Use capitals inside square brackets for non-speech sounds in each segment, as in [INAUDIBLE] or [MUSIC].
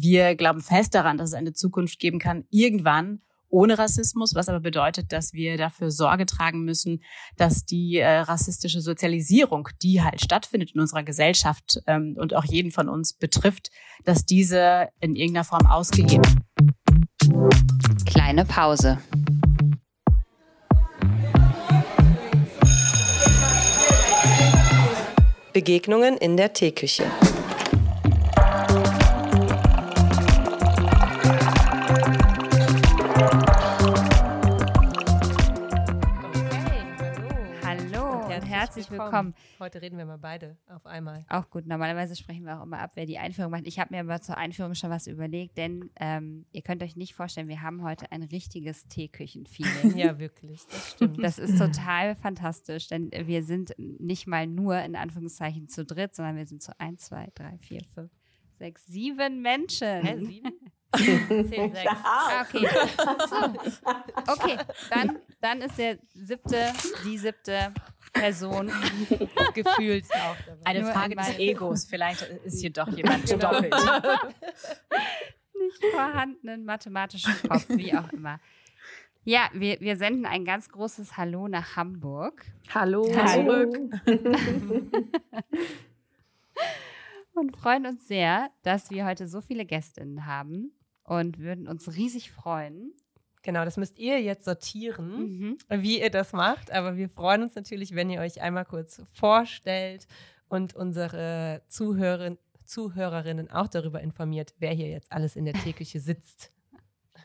Wir glauben fest daran, dass es eine Zukunft geben kann, irgendwann ohne Rassismus, was aber bedeutet, dass wir dafür Sorge tragen müssen, dass die äh, rassistische Sozialisierung, die halt stattfindet in unserer Gesellschaft ähm, und auch jeden von uns betrifft, dass diese in irgendeiner Form ausgehebelt. Kleine Pause. Begegnungen in der Teeküche. Herzlich willkommen. Heute reden wir mal beide auf einmal. Auch gut. Normalerweise sprechen wir auch immer ab, wer die Einführung macht. Ich habe mir aber zur Einführung schon was überlegt, denn ähm, ihr könnt euch nicht vorstellen, wir haben heute ein richtiges Teeküchen-Feeling. ja, wirklich. Das stimmt. Das ist total fantastisch, denn wir sind nicht mal nur in Anführungszeichen zu dritt, sondern wir sind zu eins, zwei, drei, vier, fünf, sechs, sieben Menschen. Hä, sieben? [LAUGHS] 10, 6. Ah, okay. So. Okay, dann, dann ist der siebte, die siebte Person [LAUGHS] gefühlt auch. Eine Nur Frage des Egos. Vielleicht ist hier doch [LAUGHS] jemand genau. doppelt. [LAUGHS] Nicht vorhandenen mathematischen Kopf, wie auch immer. Ja, wir, wir senden ein ganz großes Hallo nach Hamburg. Hallo. Hallo. und freuen uns sehr, dass wir heute so viele Gästinnen haben und würden uns riesig freuen, Genau, das müsst ihr jetzt sortieren, mhm. wie ihr das macht. Aber wir freuen uns natürlich, wenn ihr euch einmal kurz vorstellt und unsere Zuhörer, Zuhörerinnen auch darüber informiert, wer hier jetzt alles in der Teeküche sitzt.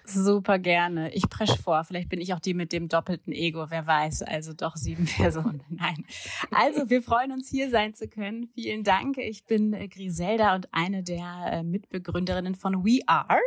Super gerne. Ich presche vor. Vielleicht bin ich auch die mit dem doppelten Ego. Wer weiß. Also doch sieben [LAUGHS] Personen. Nein. Also wir freuen uns hier sein zu können. Vielen Dank. Ich bin äh, Griselda und eine der äh, Mitbegründerinnen von We Are.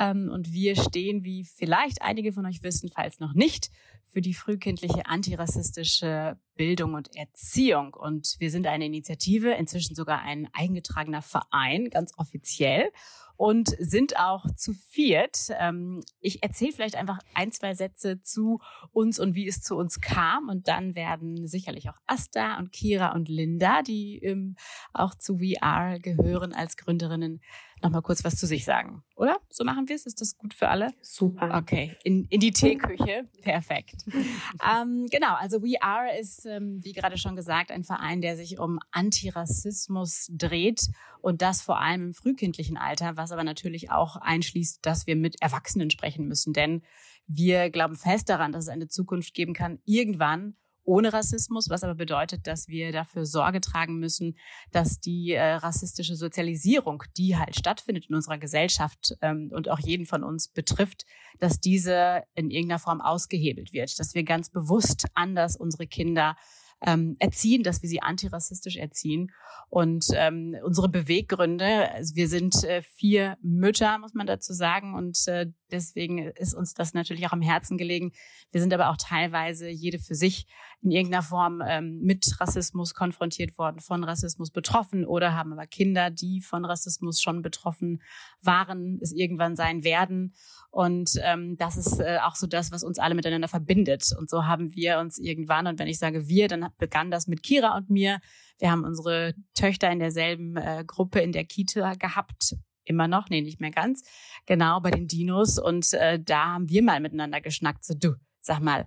Ähm, und wir stehen, wie vielleicht einige von euch wissen, falls noch nicht, für die frühkindliche antirassistische Bildung und Erziehung. Und wir sind eine Initiative, inzwischen sogar ein eingetragener Verein, ganz offiziell und sind auch zu viert. Ähm, ich erzähle vielleicht einfach ein, zwei Sätze zu uns und wie es zu uns kam. Und dann werden sicherlich auch Asta und Kira und Linda, die ähm, auch zu We Are gehören als Gründerinnen, noch mal kurz was zu sich sagen, oder? So machen wir es. Ist das gut für alle? Super. Okay, in, in die Teeküche. Perfekt. [LAUGHS] ähm, genau, also We Are ist, ähm, wie gerade schon gesagt, ein Verein, der sich um Antirassismus dreht und das vor allem im frühkindlichen Alter, was aber natürlich auch einschließt, dass wir mit Erwachsenen sprechen müssen, denn wir glauben fest daran, dass es eine Zukunft geben kann, irgendwann, ohne Rassismus, was aber bedeutet, dass wir dafür Sorge tragen müssen, dass die äh, rassistische Sozialisierung, die halt stattfindet in unserer Gesellschaft ähm, und auch jeden von uns betrifft, dass diese in irgendeiner Form ausgehebelt wird, dass wir ganz bewusst anders unsere Kinder ähm, erziehen, dass wir sie antirassistisch erziehen. Und ähm, unsere Beweggründe, also wir sind äh, vier Mütter, muss man dazu sagen, und äh, deswegen ist uns das natürlich auch am Herzen gelegen. Wir sind aber auch teilweise jede für sich in irgendeiner Form ähm, mit Rassismus konfrontiert worden, von Rassismus betroffen oder haben aber Kinder, die von Rassismus schon betroffen waren, es irgendwann sein werden. Und ähm, das ist äh, auch so das, was uns alle miteinander verbindet. Und so haben wir uns irgendwann, und wenn ich sage wir, dann begann das mit Kira und mir. Wir haben unsere Töchter in derselben äh, Gruppe in der Kita gehabt immer noch, nee, nicht mehr ganz, genau bei den Dinos. Und äh, da haben wir mal miteinander geschnackt, so du, sag mal,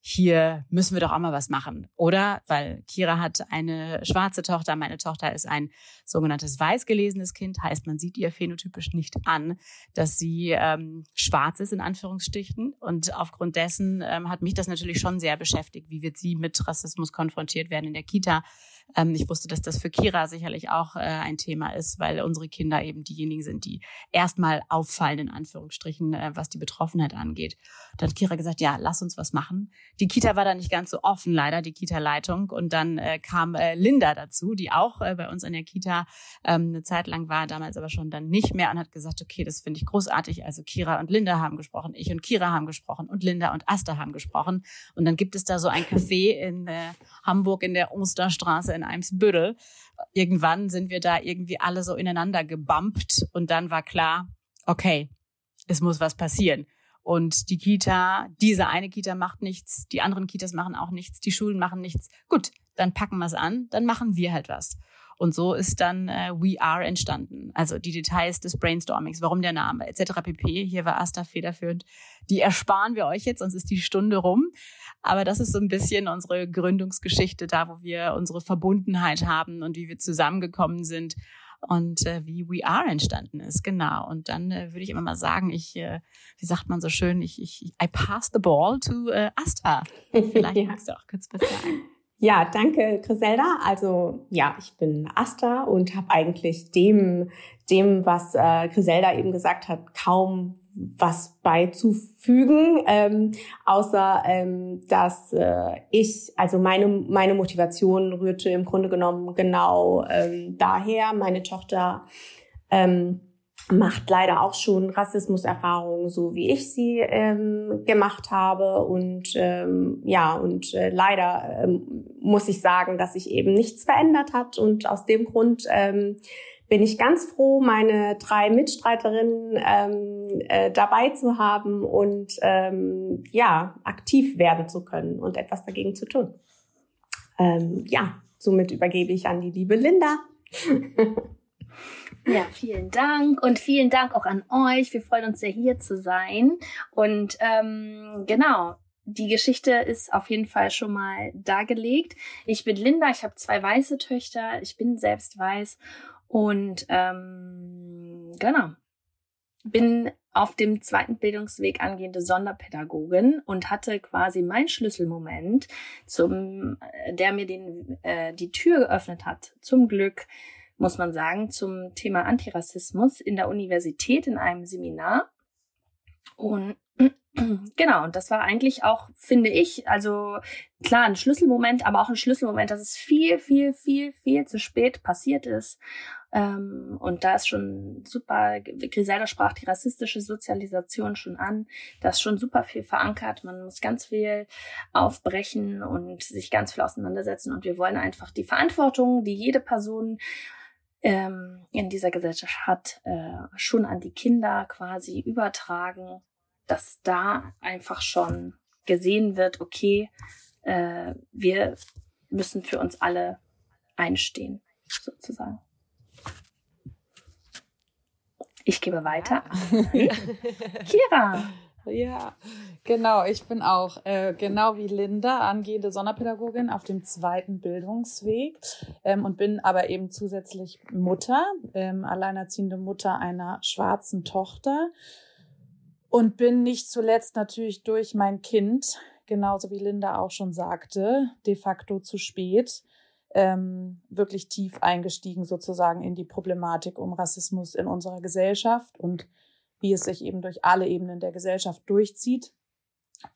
hier müssen wir doch auch mal was machen, oder? Weil Kira hat eine schwarze Tochter, meine Tochter ist ein sogenanntes weiß gelesenes Kind, heißt, man sieht ihr phänotypisch nicht an, dass sie ähm, schwarz ist, in Anführungsstrichen. Und aufgrund dessen ähm, hat mich das natürlich schon sehr beschäftigt, wie wird sie mit Rassismus konfrontiert werden in der Kita ähm, ich wusste, dass das für Kira sicherlich auch äh, ein Thema ist, weil unsere Kinder eben diejenigen sind, die erstmal auffallen, in Anführungsstrichen, äh, was die Betroffenheit angeht. Da hat Kira gesagt, ja, lass uns was machen. Die Kita war da nicht ganz so offen, leider, die Kita-Leitung. Und dann äh, kam äh, Linda dazu, die auch äh, bei uns in der Kita ähm, eine Zeit lang war, damals aber schon dann nicht mehr und hat gesagt, okay, das finde ich großartig. Also Kira und Linda haben gesprochen, ich und Kira haben gesprochen und Linda und Asta haben gesprochen. Und dann gibt es da so ein Café in äh, Hamburg in der Osterstraße in Eimsbüttel. Irgendwann sind wir da irgendwie alle so ineinander gebumpt und dann war klar, okay, es muss was passieren. Und die Kita, diese eine Kita macht nichts, die anderen Kitas machen auch nichts, die Schulen machen nichts. Gut, dann packen wir es an, dann machen wir halt was. Und so ist dann äh, We Are entstanden. Also die Details des Brainstormings, warum der Name etc. pp. Hier war Asta federführend. Die ersparen wir euch jetzt, sonst ist die Stunde rum. Aber das ist so ein bisschen unsere Gründungsgeschichte, da wo wir unsere Verbundenheit haben und wie wir zusammengekommen sind und äh, wie We Are entstanden ist. Genau. Und dann äh, würde ich immer mal sagen, ich, äh, wie sagt man so schön, ich, ich I pass the ball to äh, Asta. [LAUGHS] Vielleicht magst du auch kurz was sagen. Ja, danke, Griselda. Also ja, ich bin Asta und habe eigentlich dem, dem, was äh, Griselda eben gesagt hat, kaum was beizufügen, ähm, außer ähm, dass äh, ich, also meine, meine Motivation rührte im Grunde genommen genau ähm, daher. Meine Tochter ähm, macht leider auch schon Rassismuserfahrungen, so wie ich sie ähm, gemacht habe. Und ähm, ja, und äh, leider ähm, muss ich sagen, dass sich eben nichts verändert hat. Und aus dem Grund ähm, bin ich ganz froh, meine drei Mitstreiterinnen ähm, äh, dabei zu haben und ähm, ja, aktiv werden zu können und etwas dagegen zu tun. Ähm, ja, somit übergebe ich an die liebe Linda. [LAUGHS] Ja, vielen Dank und vielen Dank auch an euch. Wir freuen uns sehr, hier zu sein. Und ähm, genau, die Geschichte ist auf jeden Fall schon mal dargelegt. Ich bin Linda, ich habe zwei weiße Töchter, ich bin selbst weiß und ähm, genau, bin auf dem zweiten Bildungsweg angehende Sonderpädagogin und hatte quasi meinen Schlüsselmoment, zum, äh, der mir den, äh, die Tür geöffnet hat. Zum Glück muss man sagen, zum Thema Antirassismus in der Universität in einem Seminar. Und [CLEARS THROAT] genau, und das war eigentlich auch, finde ich, also klar, ein Schlüsselmoment, aber auch ein Schlüsselmoment, dass es viel, viel, viel, viel zu spät passiert ist. Ähm, und da ist schon super, Griselda sprach die rassistische Sozialisation schon an, da ist schon super viel verankert. Man muss ganz viel aufbrechen und sich ganz viel auseinandersetzen. Und wir wollen einfach die Verantwortung, die jede Person ähm, in dieser Gesellschaft hat, äh, schon an die Kinder quasi übertragen, dass da einfach schon gesehen wird, okay, äh, wir müssen für uns alle einstehen, sozusagen. Ich gebe weiter. Kira. [LAUGHS] Ja, genau. Ich bin auch äh, genau wie Linda angehende Sonderpädagogin auf dem zweiten Bildungsweg ähm, und bin aber eben zusätzlich Mutter, ähm, alleinerziehende Mutter einer schwarzen Tochter und bin nicht zuletzt natürlich durch mein Kind, genauso wie Linda auch schon sagte, de facto zu spät ähm, wirklich tief eingestiegen sozusagen in die Problematik um Rassismus in unserer Gesellschaft und wie es sich eben durch alle Ebenen der Gesellschaft durchzieht.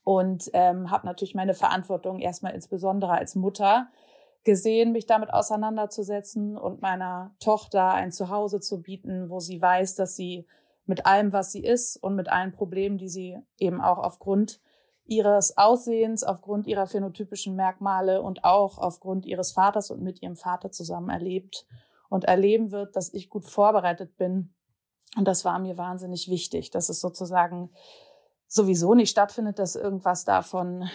Und ähm, habe natürlich meine Verantwortung erstmal insbesondere als Mutter gesehen, mich damit auseinanderzusetzen und meiner Tochter ein Zuhause zu bieten, wo sie weiß, dass sie mit allem, was sie ist und mit allen Problemen, die sie eben auch aufgrund ihres Aussehens, aufgrund ihrer phänotypischen Merkmale und auch aufgrund ihres Vaters und mit ihrem Vater zusammen erlebt und erleben wird, dass ich gut vorbereitet bin und das war mir wahnsinnig wichtig, dass es sozusagen sowieso nicht stattfindet, dass irgendwas davon,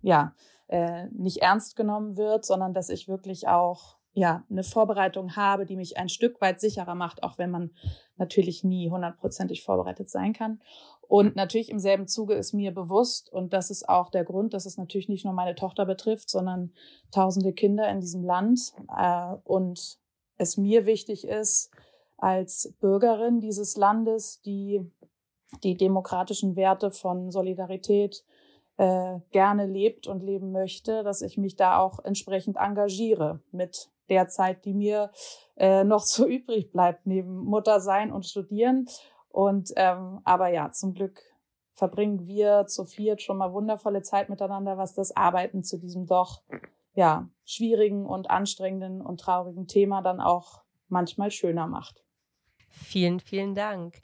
ja, äh, nicht ernst genommen wird, sondern dass ich wirklich auch, ja, eine Vorbereitung habe, die mich ein Stück weit sicherer macht, auch wenn man natürlich nie hundertprozentig vorbereitet sein kann. Und natürlich im selben Zuge ist mir bewusst, und das ist auch der Grund, dass es natürlich nicht nur meine Tochter betrifft, sondern tausende Kinder in diesem Land. Äh, und es mir wichtig ist, als Bürgerin dieses Landes, die die demokratischen Werte von Solidarität äh, gerne lebt und leben möchte, dass ich mich da auch entsprechend engagiere mit der Zeit, die mir äh, noch so [LAUGHS] übrig bleibt, neben Mutter sein und studieren. Und ähm, aber ja, zum Glück verbringen wir zu viert schon mal wundervolle Zeit miteinander, was das Arbeiten zu diesem doch ja schwierigen und anstrengenden und traurigen Thema dann auch manchmal schöner macht. Vielen, vielen Dank.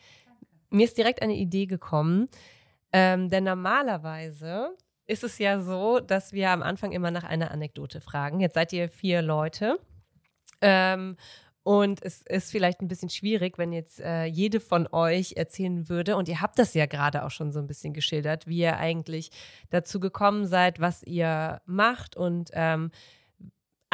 Mir ist direkt eine Idee gekommen, ähm, denn normalerweise ist es ja so, dass wir am Anfang immer nach einer Anekdote fragen. Jetzt seid ihr vier Leute. Ähm, und es ist vielleicht ein bisschen schwierig, wenn jetzt äh, jede von euch erzählen würde, und ihr habt das ja gerade auch schon so ein bisschen geschildert, wie ihr eigentlich dazu gekommen seid, was ihr macht und ähm,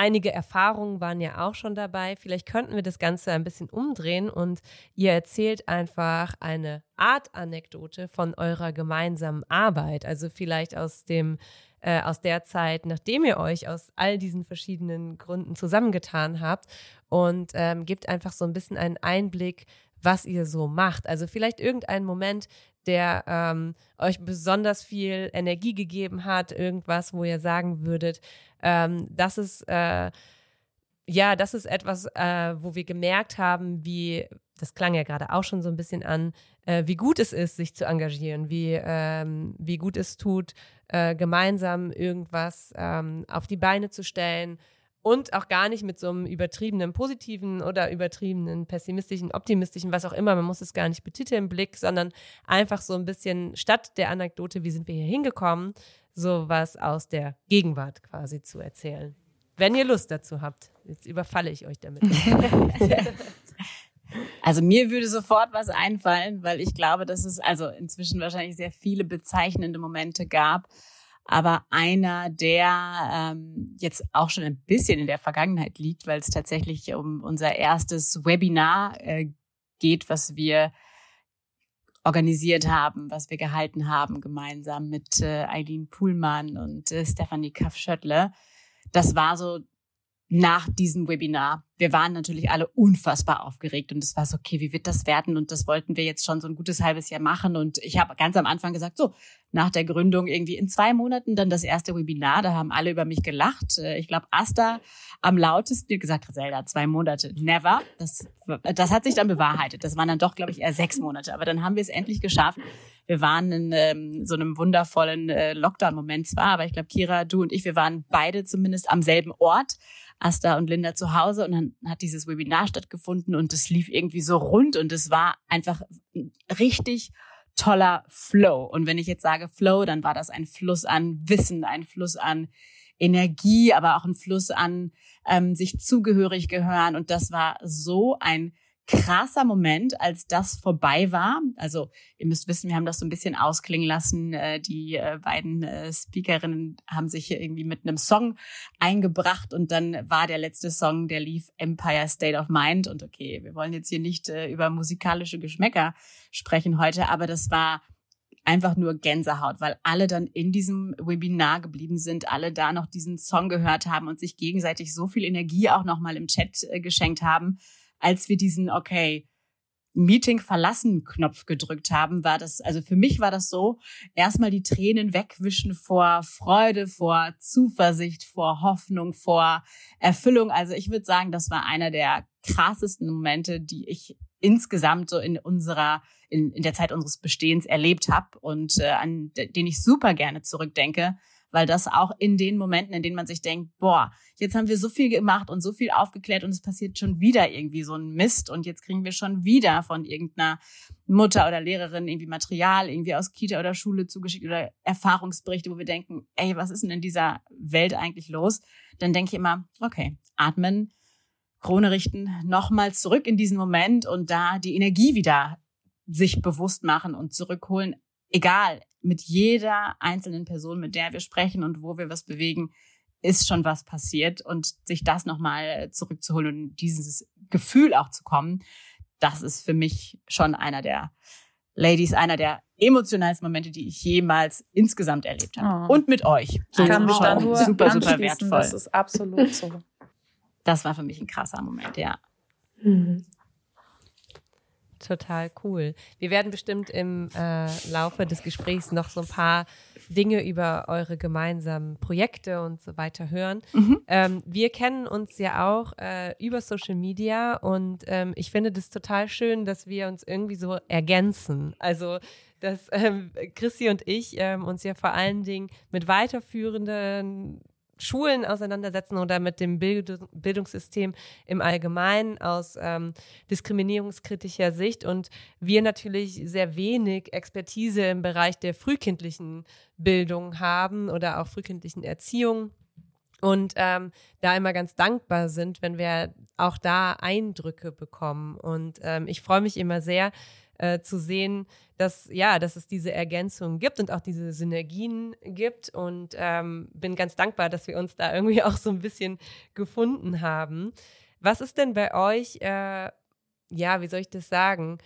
einige Erfahrungen waren ja auch schon dabei. Vielleicht könnten wir das Ganze ein bisschen umdrehen und ihr erzählt einfach eine Art Anekdote von eurer gemeinsamen Arbeit. Also vielleicht aus dem äh, aus der Zeit, nachdem ihr euch aus all diesen verschiedenen Gründen zusammengetan habt und ähm, gebt einfach so ein bisschen einen Einblick, was ihr so macht. Also vielleicht irgendein Moment, der ähm, euch besonders viel Energie gegeben hat, irgendwas, wo ihr sagen würdet, ähm, das ist äh, ja, das ist etwas, äh, wo wir gemerkt haben, wie, das klang ja gerade auch schon so ein bisschen an, äh, wie gut es ist, sich zu engagieren, wie, ähm, wie gut es tut, äh, gemeinsam irgendwas ähm, auf die Beine zu stellen, und auch gar nicht mit so einem übertriebenen positiven oder übertriebenen pessimistischen, optimistischen, was auch immer, man muss es gar nicht betiteln, Blick, sondern einfach so ein bisschen statt der Anekdote, wie sind wir hier hingekommen, so was aus der Gegenwart quasi zu erzählen. Wenn ihr Lust dazu habt. Jetzt überfalle ich euch damit. [LAUGHS] Also mir würde sofort was einfallen, weil ich glaube, dass es also inzwischen wahrscheinlich sehr viele bezeichnende Momente gab aber einer, der ähm, jetzt auch schon ein bisschen in der Vergangenheit liegt, weil es tatsächlich um unser erstes Webinar äh, geht, was wir organisiert haben, was wir gehalten haben, gemeinsam mit äh, Eileen Puhlmann und äh, Stefanie Kaffschöttle. Das war so nach diesem Webinar. Wir waren natürlich alle unfassbar aufgeregt und es war so, okay, wie wird das werden? Und das wollten wir jetzt schon so ein gutes halbes Jahr machen. Und ich habe ganz am Anfang gesagt, so, nach der Gründung irgendwie in zwei Monaten dann das erste Webinar. Da haben alle über mich gelacht. Äh, ich glaube, Asta am lautesten gesagt, Zelda, zwei Monate, never. Das, das hat sich dann bewahrheitet. Das waren dann doch, glaube ich, eher sechs Monate. Aber dann haben wir es endlich geschafft. Wir waren in ähm, so einem wundervollen äh, Lockdown-Moment zwar, aber ich glaube, Kira, du und ich, wir waren beide zumindest am selben Ort Asta und Linda zu Hause und dann hat dieses Webinar stattgefunden und es lief irgendwie so rund und es war einfach richtig toller Flow. Und wenn ich jetzt sage Flow, dann war das ein Fluss an Wissen, ein Fluss an Energie, aber auch ein Fluss an ähm, sich zugehörig gehören. Und das war so ein krasser Moment, als das vorbei war. Also ihr müsst wissen, wir haben das so ein bisschen ausklingen lassen. Äh, die äh, beiden äh, Speakerinnen haben sich hier irgendwie mit einem Song eingebracht und dann war der letzte Song, der lief Empire State of Mind. Und okay, wir wollen jetzt hier nicht über musikalische Geschmäcker sprechen heute, aber das war einfach nur Gänsehaut, weil alle dann in diesem Webinar geblieben sind, alle da noch diesen Song gehört haben und sich gegenseitig so viel Energie auch nochmal im Chat geschenkt haben als wir diesen, okay, Meeting verlassen Knopf gedrückt haben, war das, also für mich war das so, erstmal die Tränen wegwischen vor Freude, vor Zuversicht, vor Hoffnung, vor Erfüllung. Also ich würde sagen, das war einer der krassesten Momente, die ich insgesamt so in unserer, in, in der Zeit unseres Bestehens erlebt habe und äh, an den ich super gerne zurückdenke, weil das auch in den Momenten, in denen man sich denkt, boah, jetzt haben wir so viel gemacht und so viel aufgeklärt und es passiert schon wieder irgendwie so ein Mist und jetzt kriegen wir schon wieder von irgendeiner Mutter oder Lehrerin irgendwie Material irgendwie aus Kita oder Schule zugeschickt oder Erfahrungsberichte, wo wir denken, ey, was ist denn in dieser Welt eigentlich los? Dann denke ich immer, okay, atmen, Krone richten, nochmal zurück in diesen Moment und da die Energie wieder sich bewusst machen und zurückholen, egal, mit jeder einzelnen Person, mit der wir sprechen und wo wir was bewegen, ist schon was passiert und sich das nochmal zurückzuholen und dieses Gefühl auch zu kommen, das ist für mich schon einer der Ladies, einer der emotionalsten Momente, die ich jemals insgesamt erlebt habe. Oh. Und mit euch. Ich also kann mich da nur super, super wertvoll. Das ist absolut so. Das war für mich ein krasser Moment, ja. Mhm. Total cool. Wir werden bestimmt im äh, Laufe des Gesprächs noch so ein paar Dinge über eure gemeinsamen Projekte und so weiter hören. Mhm. Ähm, wir kennen uns ja auch äh, über Social Media und ähm, ich finde das total schön, dass wir uns irgendwie so ergänzen. Also dass ähm, Chrissy und ich ähm, uns ja vor allen Dingen mit weiterführenden Schulen auseinandersetzen oder mit dem Bildungssystem im Allgemeinen aus ähm, diskriminierungskritischer Sicht und wir natürlich sehr wenig Expertise im Bereich der frühkindlichen Bildung haben oder auch frühkindlichen Erziehung und ähm, da immer ganz dankbar sind, wenn wir auch da Eindrücke bekommen. Und ähm, ich freue mich immer sehr, äh, zu sehen, dass ja, dass es diese Ergänzungen gibt und auch diese Synergien gibt. Und ähm, bin ganz dankbar, dass wir uns da irgendwie [LAUGHS] auch so ein bisschen gefunden haben. Was ist denn bei euch, äh, ja, wie soll ich das sagen?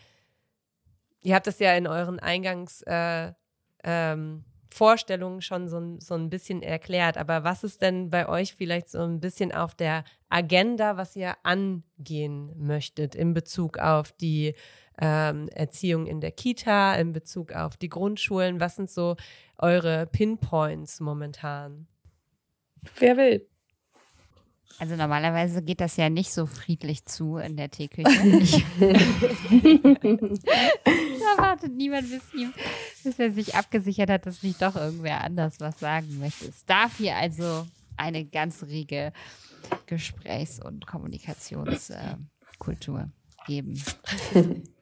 Ihr habt das ja in euren Eingangs äh, ähm, schon so, so ein bisschen erklärt. Aber was ist denn bei euch vielleicht so ein bisschen auf der Agenda, was ihr angehen möchtet in Bezug auf die ähm, Erziehung in der Kita, in Bezug auf die Grundschulen? Was sind so eure Pinpoints momentan? Wer will? Also normalerweise geht das ja nicht so friedlich zu in der Teeküche. [LAUGHS] [LAUGHS] da wartet niemand bis, ihm, bis er sich abgesichert hat, dass nicht doch irgendwer anders was sagen möchte. Es darf hier also eine ganz rege Gesprächs- und Kommunikationskultur äh, geben. [LAUGHS]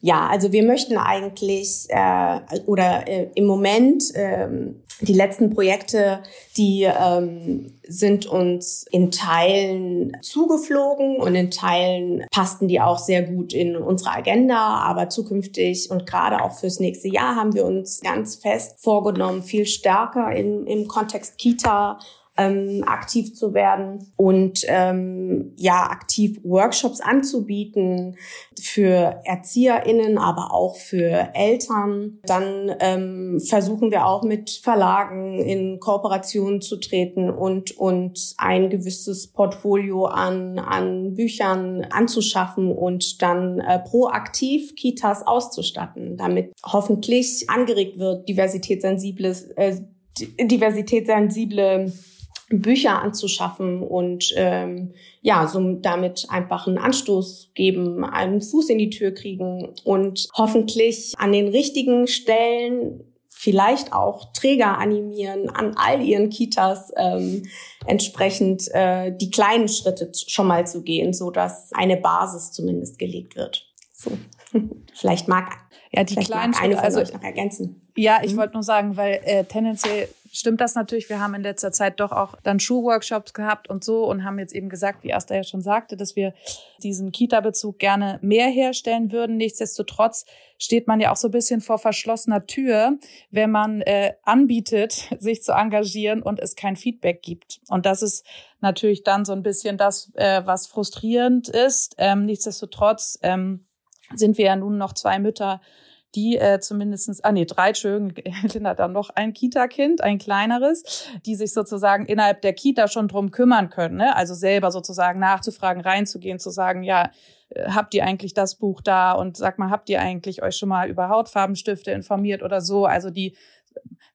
Ja, also wir möchten eigentlich äh, oder äh, im Moment ähm, die letzten Projekte, die ähm, sind uns in Teilen zugeflogen und in Teilen passten die auch sehr gut in unsere Agenda, aber zukünftig und gerade auch fürs nächste Jahr haben wir uns ganz fest vorgenommen, viel stärker in, im Kontext Kita ähm, aktiv zu werden und ähm, ja aktiv Workshops anzubieten für ErzieherInnen, aber auch für Eltern. Dann ähm, versuchen wir auch mit Verlagen in Kooperation zu treten und und ein gewisses Portfolio an an Büchern anzuschaffen und dann äh, proaktiv Kitas auszustatten, damit hoffentlich angeregt wird, diversitätssensibles äh, diversitätssensible Bücher anzuschaffen und ähm, ja, so damit einfach einen Anstoß geben, einen Fuß in die Tür kriegen und hoffentlich an den richtigen Stellen vielleicht auch Träger animieren, an all ihren Kitas ähm, entsprechend äh, die kleinen Schritte schon mal zu gehen, so dass eine Basis zumindest gelegt wird. So, [LAUGHS] vielleicht mag ja die kleinen Schritte, also noch ergänzen. Ja, ich mhm. wollte nur sagen, weil äh, tendenziell stimmt das natürlich. Wir haben in letzter Zeit doch auch dann Schuhworkshops gehabt und so und haben jetzt eben gesagt, wie Asta ja schon sagte, dass wir diesen Kita-Bezug gerne mehr herstellen würden. Nichtsdestotrotz steht man ja auch so ein bisschen vor verschlossener Tür, wenn man äh, anbietet, [LAUGHS] sich zu engagieren und es kein Feedback gibt. Und das ist natürlich dann so ein bisschen das, äh, was frustrierend ist. Ähm, nichtsdestotrotz ähm, sind wir ja nun noch zwei Mütter, die äh, zumindestens, ah nee, drei, Entschuldigung, [LAUGHS] Linda dann noch ein Kita-Kind, ein kleineres, die sich sozusagen innerhalb der Kita schon drum kümmern können. Ne? Also selber sozusagen nachzufragen, reinzugehen, zu sagen, ja, äh, habt ihr eigentlich das Buch da und sag mal, habt ihr eigentlich euch schon mal über Hautfarbenstifte informiert oder so? Also die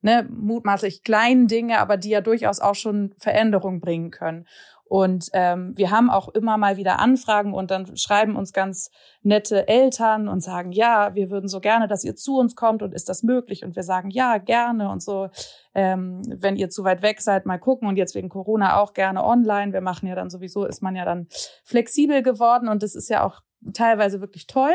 ne, mutmaßlich kleinen Dinge, aber die ja durchaus auch schon Veränderung bringen können. Und ähm, wir haben auch immer mal wieder Anfragen und dann schreiben uns ganz nette Eltern und sagen, ja, wir würden so gerne, dass ihr zu uns kommt und ist das möglich? Und wir sagen, ja, gerne und so, ähm, wenn ihr zu weit weg seid, mal gucken und jetzt wegen Corona auch gerne online. Wir machen ja dann sowieso, ist man ja dann flexibel geworden und das ist ja auch teilweise wirklich toll.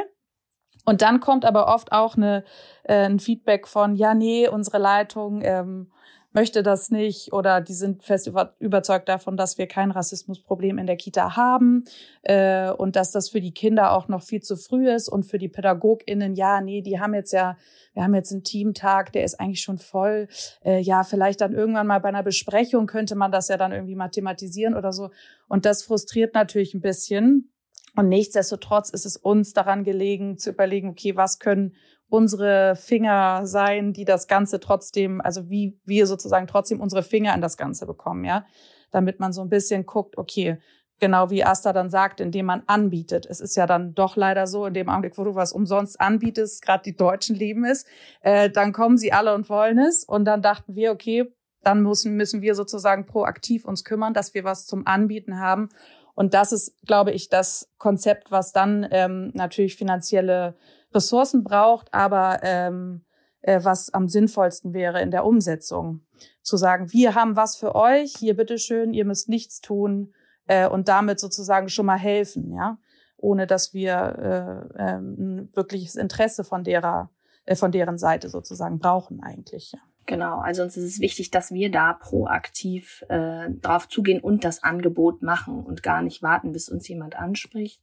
Und dann kommt aber oft auch eine, äh, ein Feedback von, ja, nee, unsere Leitung ähm, möchte das nicht oder die sind fest über, überzeugt davon, dass wir kein Rassismusproblem in der Kita haben äh, und dass das für die Kinder auch noch viel zu früh ist und für die PädagogInnen, ja, nee, die haben jetzt ja, wir haben jetzt einen Teamtag, der ist eigentlich schon voll. Äh, ja, vielleicht dann irgendwann mal bei einer Besprechung könnte man das ja dann irgendwie mathematisieren oder so. Und das frustriert natürlich ein bisschen. Und nichtsdestotrotz ist es uns daran gelegen, zu überlegen, okay, was können unsere Finger sein, die das Ganze trotzdem, also wie wir sozusagen trotzdem unsere Finger in das Ganze bekommen, ja. Damit man so ein bisschen guckt, okay, genau wie Asta dann sagt, indem man anbietet. Es ist ja dann doch leider so, in dem Augenblick, wo du was umsonst anbietest, gerade die Deutschen lieben es, äh, dann kommen sie alle und wollen es. Und dann dachten wir, okay, dann müssen, müssen wir sozusagen proaktiv uns kümmern, dass wir was zum Anbieten haben. Und das ist, glaube ich, das Konzept, was dann ähm, natürlich finanzielle Ressourcen braucht, aber ähm, äh, was am sinnvollsten wäre in der Umsetzung. Zu sagen, wir haben was für euch, hier bitteschön, ihr müsst nichts tun äh, und damit sozusagen schon mal helfen, ja, ohne dass wir äh, äh, ein wirkliches Interesse von derer, äh, von deren Seite sozusagen brauchen eigentlich. Ja. Genau, also uns ist es wichtig, dass wir da proaktiv äh, drauf zugehen und das Angebot machen und gar nicht warten, bis uns jemand anspricht.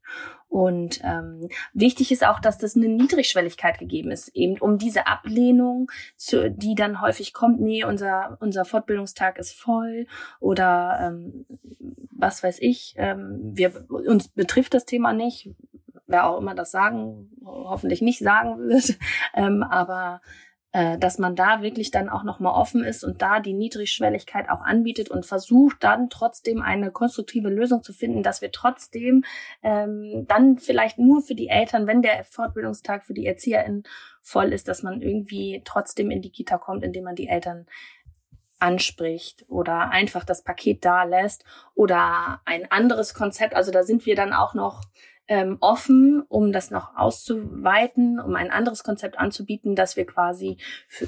Und ähm, wichtig ist auch, dass das eine Niedrigschwelligkeit gegeben ist, eben um diese Ablehnung, zu, die dann häufig kommt, nee, unser, unser Fortbildungstag ist voll oder ähm, was weiß ich, ähm, wir, uns betrifft das Thema nicht, wer auch immer das sagen, hoffentlich nicht sagen wird, [LAUGHS] ähm, aber äh, dass man da wirklich dann auch nochmal offen ist und da die Niedrigschwelligkeit auch anbietet und versucht dann trotzdem eine konstruktive Lösung zu finden, dass wir trotzdem ähm, dann vielleicht nur für die Eltern, wenn der Fortbildungstag für die ErzieherInnen voll ist, dass man irgendwie trotzdem in die Kita kommt, indem man die Eltern anspricht oder einfach das Paket da lässt oder ein anderes Konzept. Also da sind wir dann auch noch ähm, offen, um das noch auszuweiten, um ein anderes Konzept anzubieten, dass wir quasi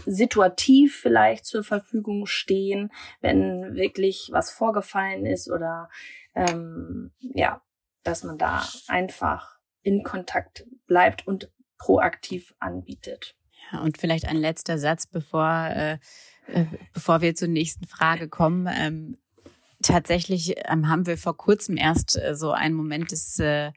situativ vielleicht zur Verfügung stehen, wenn wirklich was vorgefallen ist oder ähm, ja, dass man da einfach in Kontakt bleibt und proaktiv anbietet. Ja, und vielleicht ein letzter Satz, bevor, äh, äh, bevor wir zur nächsten Frage kommen. Ähm, tatsächlich ähm, haben wir vor kurzem erst äh, so einen Moment des äh,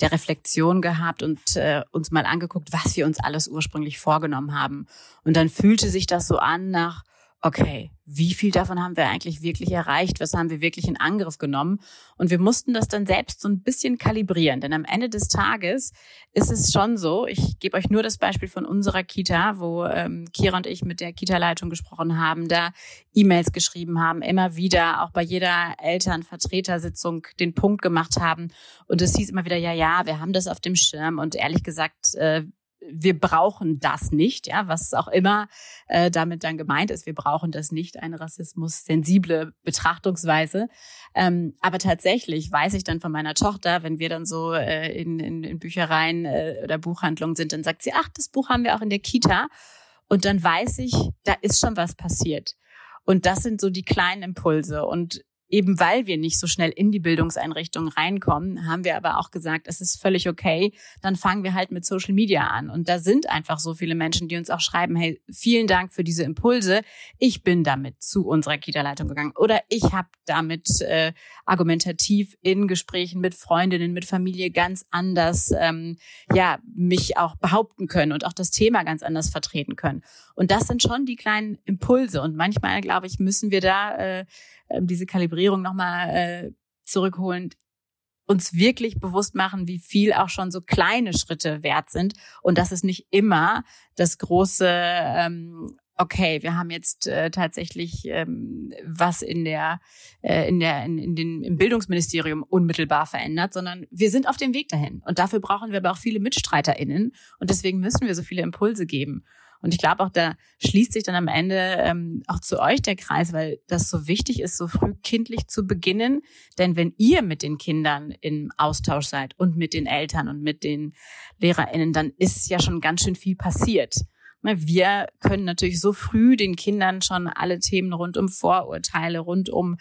der Reflexion gehabt und äh, uns mal angeguckt, was wir uns alles ursprünglich vorgenommen haben. Und dann fühlte sich das so an nach, okay, wie viel davon haben wir eigentlich wirklich erreicht? Was haben wir wirklich in Angriff genommen? Und wir mussten das dann selbst so ein bisschen kalibrieren. Denn am Ende des Tages ist es schon so, ich gebe euch nur das Beispiel von unserer Kita, wo ähm, Kira und ich mit der Kita-Leitung gesprochen haben, da E-Mails geschrieben haben, immer wieder, auch bei jeder Elternvertretersitzung den Punkt gemacht haben. Und es hieß immer wieder, ja, ja, wir haben das auf dem Schirm. Und ehrlich gesagt, äh, wir brauchen das nicht, ja, was auch immer äh, damit dann gemeint ist. Wir brauchen das nicht, eine rassismus-sensible Betrachtungsweise. Ähm, aber tatsächlich weiß ich dann von meiner Tochter, wenn wir dann so äh, in, in, in Büchereien äh, oder Buchhandlungen sind, dann sagt sie, ach, das Buch haben wir auch in der Kita. Und dann weiß ich, da ist schon was passiert. Und das sind so die kleinen Impulse. Und eben weil wir nicht so schnell in die Bildungseinrichtungen reinkommen, haben wir aber auch gesagt, es ist völlig okay, dann fangen wir halt mit Social Media an. Und da sind einfach so viele Menschen, die uns auch schreiben, hey, vielen Dank für diese Impulse. Ich bin damit zu unserer Kita-Leitung gegangen oder ich habe damit äh, argumentativ in Gesprächen mit Freundinnen, mit Familie ganz anders, ähm, ja, mich auch behaupten können und auch das Thema ganz anders vertreten können. Und das sind schon die kleinen Impulse. Und manchmal, glaube ich, müssen wir da äh, ähm, diese Kalibrierung nochmal äh, zurückholend uns wirklich bewusst machen, wie viel auch schon so kleine Schritte wert sind. Und dass es nicht immer das große ähm, okay, wir haben jetzt äh, tatsächlich ähm, was in der äh, in der in, in den im Bildungsministerium unmittelbar verändert, sondern wir sind auf dem Weg dahin. Und dafür brauchen wir aber auch viele Mitstreiterinnen. Und deswegen müssen wir so viele Impulse geben. Und ich glaube auch, da schließt sich dann am Ende ähm, auch zu euch der Kreis, weil das so wichtig ist, so früh kindlich zu beginnen. Denn wenn ihr mit den Kindern im Austausch seid und mit den Eltern und mit den LehrerInnen, dann ist ja schon ganz schön viel passiert. Wir können natürlich so früh den Kindern schon alle Themen rund um Vorurteile, rund um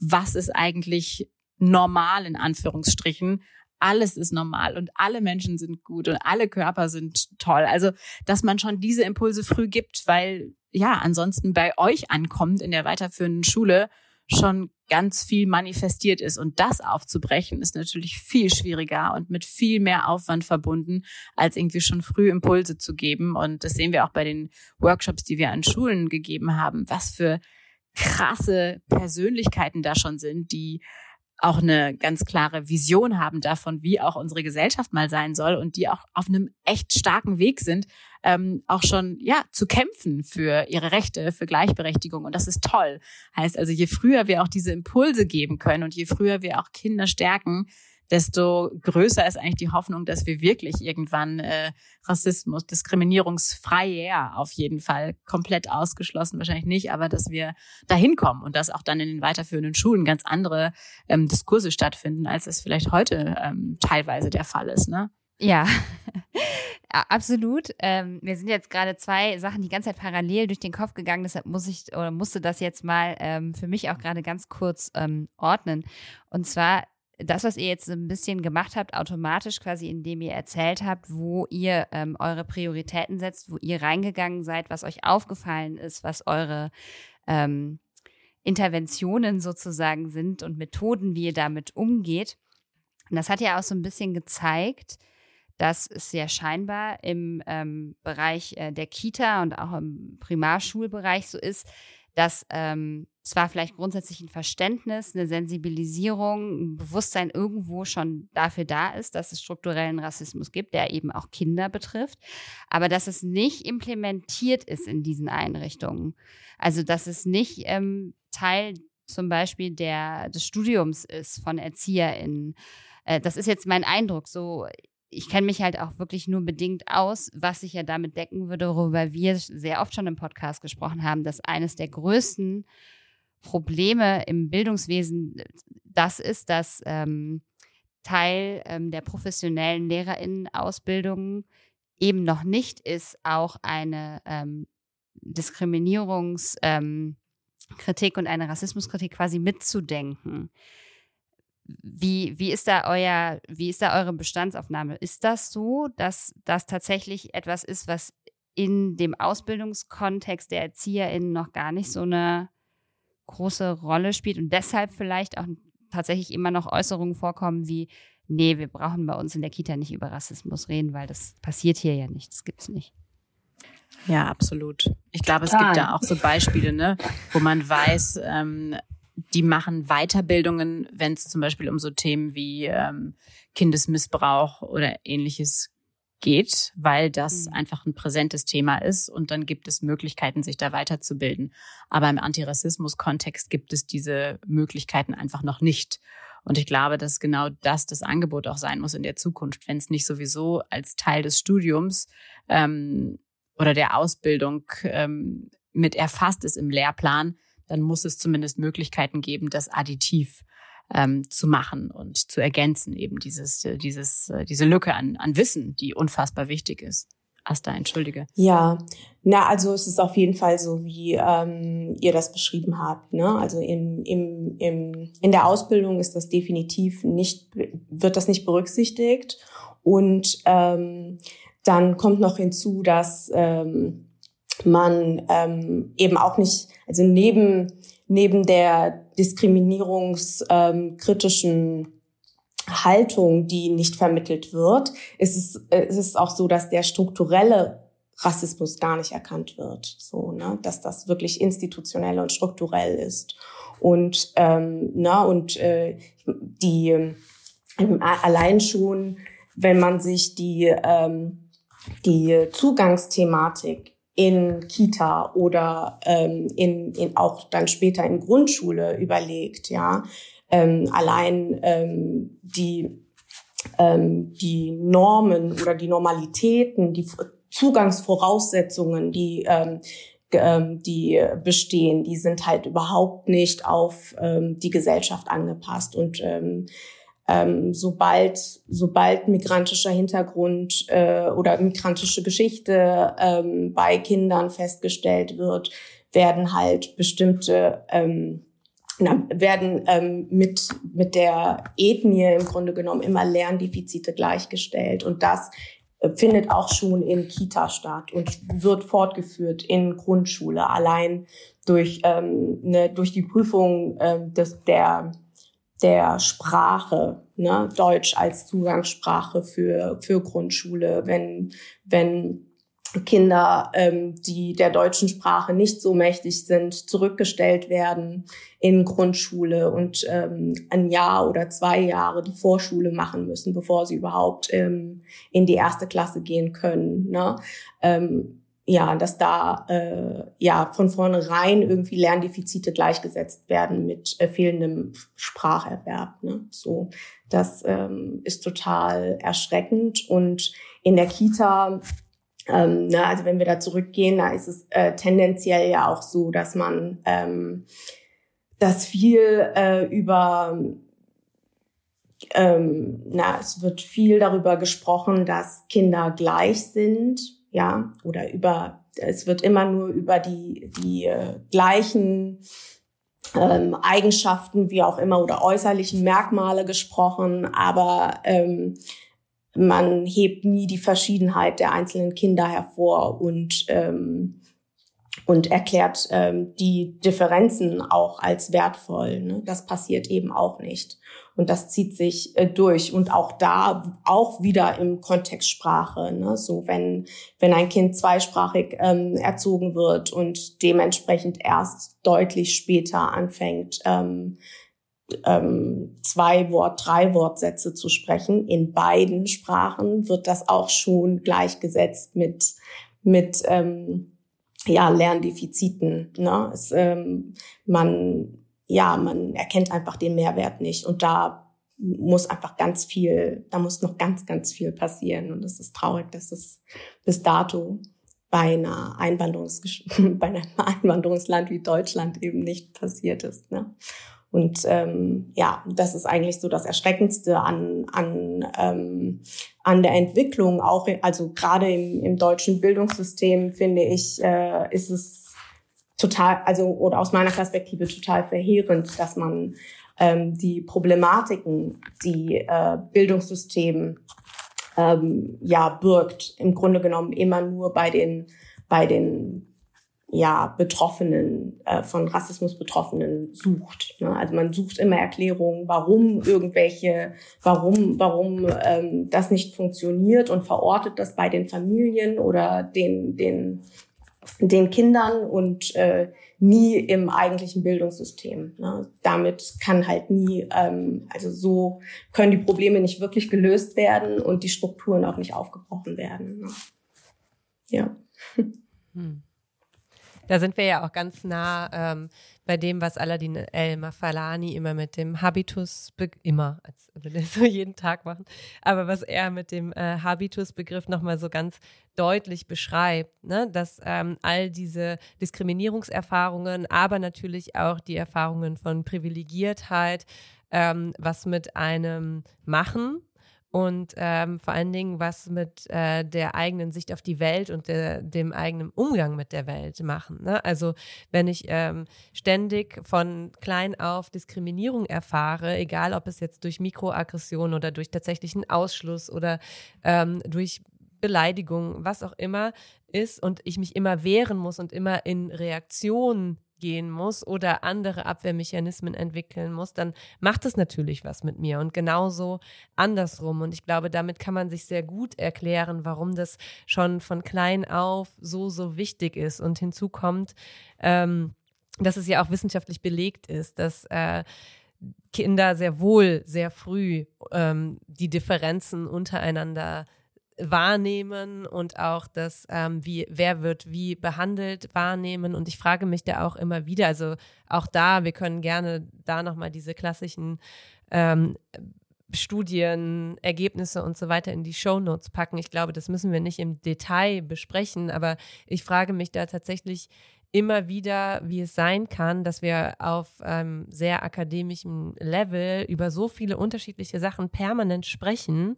was ist eigentlich normal in Anführungsstrichen alles ist normal und alle Menschen sind gut und alle Körper sind toll. Also, dass man schon diese Impulse früh gibt, weil ja, ansonsten bei euch ankommt in der weiterführenden Schule schon ganz viel manifestiert ist. Und das aufzubrechen ist natürlich viel schwieriger und mit viel mehr Aufwand verbunden, als irgendwie schon früh Impulse zu geben. Und das sehen wir auch bei den Workshops, die wir an Schulen gegeben haben, was für krasse Persönlichkeiten da schon sind, die auch eine ganz klare Vision haben davon, wie auch unsere Gesellschaft mal sein soll und die auch auf einem echt starken Weg sind, ähm, auch schon ja zu kämpfen für ihre Rechte, für Gleichberechtigung und das ist toll. Heißt also, je früher wir auch diese Impulse geben können und je früher wir auch Kinder stärken, desto größer ist eigentlich die Hoffnung, dass wir wirklich irgendwann äh, Rassismus, diskriminierungsfrei, ja, auf jeden Fall komplett ausgeschlossen, wahrscheinlich nicht, aber dass wir dahin kommen und dass auch dann in den weiterführenden Schulen ganz andere ähm, Diskurse stattfinden, als es vielleicht heute ähm, teilweise der Fall ist. Ne? Ja, [LAUGHS] absolut. Ähm, mir sind jetzt gerade zwei Sachen die ganze Zeit parallel durch den Kopf gegangen, deshalb muss ich oder musste das jetzt mal ähm, für mich auch gerade ganz kurz ähm, ordnen. Und zwar das, was ihr jetzt so ein bisschen gemacht habt, automatisch quasi, indem ihr erzählt habt, wo ihr ähm, eure Prioritäten setzt, wo ihr reingegangen seid, was euch aufgefallen ist, was eure ähm, Interventionen sozusagen sind und Methoden, wie ihr damit umgeht. Und das hat ja auch so ein bisschen gezeigt, dass es ja scheinbar im ähm, Bereich äh, der Kita und auch im Primarschulbereich so ist, dass ähm, zwar vielleicht grundsätzlich ein Verständnis, eine Sensibilisierung, ein Bewusstsein irgendwo schon dafür da ist, dass es strukturellen Rassismus gibt, der eben auch Kinder betrifft, aber dass es nicht implementiert ist in diesen Einrichtungen. Also dass es nicht ähm, Teil zum Beispiel der, des Studiums ist von ErzieherInnen. Äh, das ist jetzt mein Eindruck. So, ich kenne mich halt auch wirklich nur bedingt aus, was sich ja damit decken würde, worüber wir sehr oft schon im Podcast gesprochen haben, dass eines der größten Probleme im Bildungswesen äh, das ist, dass ähm, Teil ähm, der professionellen LehrerInnen-Ausbildung eben noch nicht ist, auch eine ähm, Diskriminierungskritik ähm, und eine Rassismuskritik quasi mitzudenken. Wie, wie ist da euer, wie ist da eure Bestandsaufnahme? Ist das so, dass das tatsächlich etwas ist, was in dem Ausbildungskontext der ErzieherInnen noch gar nicht so eine große Rolle spielt und deshalb vielleicht auch tatsächlich immer noch Äußerungen vorkommen wie, nee, wir brauchen bei uns in der Kita nicht über Rassismus reden, weil das passiert hier ja nicht, das gibt's nicht. Ja, absolut. Ich glaube, es gibt da auch so Beispiele, ne, wo man weiß, ähm, die machen Weiterbildungen, wenn es zum Beispiel um so Themen wie ähm, Kindesmissbrauch oder ähnliches geht, weil das mhm. einfach ein präsentes Thema ist und dann gibt es Möglichkeiten, sich da weiterzubilden. Aber im Antirassismus-Kontext gibt es diese Möglichkeiten einfach noch nicht. Und ich glaube, dass genau das das Angebot auch sein muss in der Zukunft, wenn es nicht sowieso als Teil des Studiums ähm, oder der Ausbildung ähm, mit erfasst ist im Lehrplan, dann muss es zumindest Möglichkeiten geben, das additiv ähm, zu machen und zu ergänzen, eben dieses, äh, dieses, äh, diese Lücke an, an Wissen, die unfassbar wichtig ist. Asta, entschuldige. Ja, na, also es ist auf jeden Fall so, wie ähm, ihr das beschrieben habt. Ne? Also im, im, im, in der Ausbildung ist das definitiv nicht, wird das nicht berücksichtigt. Und ähm, dann kommt noch hinzu, dass ähm, man ähm, eben auch nicht, also neben, neben der diskriminierungskritischen ähm, Haltung, die nicht vermittelt wird, ist es, ist es auch so, dass der strukturelle Rassismus gar nicht erkannt wird, so ne, dass das wirklich institutionell und strukturell ist. Und ähm, na und äh, die äh, allein schon, wenn man sich die ähm, die Zugangsthematik in Kita oder ähm, in, in auch dann später in Grundschule überlegt, ja, ähm, allein ähm, die ähm, die Normen oder die Normalitäten, die Zugangsvoraussetzungen, die ähm, ähm, die bestehen, die sind halt überhaupt nicht auf ähm, die Gesellschaft angepasst und ähm, ähm, sobald, sobald migrantischer Hintergrund äh, oder migrantische Geschichte ähm, bei Kindern festgestellt wird, werden halt bestimmte ähm, na, werden ähm, mit mit der Ethnie im Grunde genommen immer Lerndefizite gleichgestellt. Und das äh, findet auch schon in Kita statt und wird fortgeführt in Grundschule. Allein durch ähm, ne, durch die Prüfung ähm, des der der Sprache, ne, Deutsch als Zugangssprache für, für Grundschule, wenn, wenn Kinder, ähm, die der deutschen Sprache nicht so mächtig sind, zurückgestellt werden in Grundschule und ähm, ein Jahr oder zwei Jahre die Vorschule machen müssen, bevor sie überhaupt ähm, in die erste Klasse gehen können. Ne? Ähm, ja, dass da äh, ja von vornherein irgendwie Lerndefizite gleichgesetzt werden mit äh, fehlendem Spracherwerb. Ne? So, das ähm, ist total erschreckend. Und in der Kita, ähm, ne, also wenn wir da zurückgehen, da ist es äh, tendenziell ja auch so, dass man ähm, das viel äh, über ähm, na, es wird viel darüber gesprochen, dass Kinder gleich sind ja, oder über, es wird immer nur über die, die äh, gleichen ähm, Eigenschaften, wie auch immer, oder äußerlichen Merkmale gesprochen, aber ähm, man hebt nie die Verschiedenheit der einzelnen Kinder hervor und ähm, und erklärt ähm, die Differenzen auch als wertvoll. Ne? Das passiert eben auch nicht. Und das zieht sich äh, durch. Und auch da, auch wieder im Kontext Sprache. Ne? So, wenn, wenn ein Kind zweisprachig ähm, erzogen wird und dementsprechend erst deutlich später anfängt, ähm, ähm, zwei Wort, drei Wortsätze zu sprechen, in beiden Sprachen wird das auch schon gleichgesetzt mit, mit ähm, ja, Lerndefiziten. Ne? Es, ähm, man, ja, man erkennt einfach den Mehrwert nicht. Und da muss einfach ganz viel, da muss noch ganz, ganz viel passieren. Und es ist traurig, dass es bis dato bei einer Einwanderungs [LAUGHS] bei einem Einwanderungsland wie Deutschland eben nicht passiert ist. Ne? Und ähm, ja, das ist eigentlich so das Erschreckendste an, an, ähm, an der Entwicklung. Auch, also gerade im, im deutschen Bildungssystem finde ich, äh, ist es total, also oder aus meiner Perspektive total verheerend, dass man ähm, die Problematiken, die äh, Bildungssystem ähm, ja birgt, im Grunde genommen immer nur bei den bei den ja, Betroffenen, äh, von Rassismus Betroffenen sucht. Ne? Also man sucht immer Erklärungen, warum irgendwelche, warum, warum ähm, das nicht funktioniert und verortet das bei den Familien oder den, den, den Kindern und äh, nie im eigentlichen Bildungssystem. Ne? Damit kann halt nie, ähm, also so können die Probleme nicht wirklich gelöst werden und die Strukturen auch nicht aufgebrochen werden. Ne? Ja. Hm. Da sind wir ja auch ganz nah ähm, bei dem, was Aladdin El-Mafalani immer mit dem Habitus, immer, als würde er [LAUGHS] so jeden Tag machen, aber was er mit dem äh, Habitus-Begriff nochmal so ganz deutlich beschreibt, ne? dass ähm, all diese Diskriminierungserfahrungen, aber natürlich auch die Erfahrungen von Privilegiertheit, ähm, was mit einem machen und ähm, vor allen Dingen was mit äh, der eigenen Sicht auf die Welt und der, dem eigenen Umgang mit der Welt machen. Ne? Also wenn ich ähm, ständig von klein auf Diskriminierung erfahre, egal ob es jetzt durch Mikroaggression oder durch tatsächlichen Ausschluss oder ähm, durch Beleidigung, was auch immer ist und ich mich immer wehren muss und immer in Reaktion gehen muss oder andere Abwehrmechanismen entwickeln muss, dann macht es natürlich was mit mir und genauso andersrum. Und ich glaube, damit kann man sich sehr gut erklären, warum das schon von klein auf so, so wichtig ist. Und hinzu kommt, ähm, dass es ja auch wissenschaftlich belegt ist, dass äh, Kinder sehr wohl sehr früh ähm, die Differenzen untereinander wahrnehmen und auch das, ähm, wie, wer wird wie behandelt, wahrnehmen. Und ich frage mich da auch immer wieder, also auch da, wir können gerne da nochmal diese klassischen ähm, Studien, Ergebnisse und so weiter in die Show Notes packen. Ich glaube, das müssen wir nicht im Detail besprechen, aber ich frage mich da tatsächlich immer wieder, wie es sein kann, dass wir auf ähm, sehr akademischem Level über so viele unterschiedliche Sachen permanent sprechen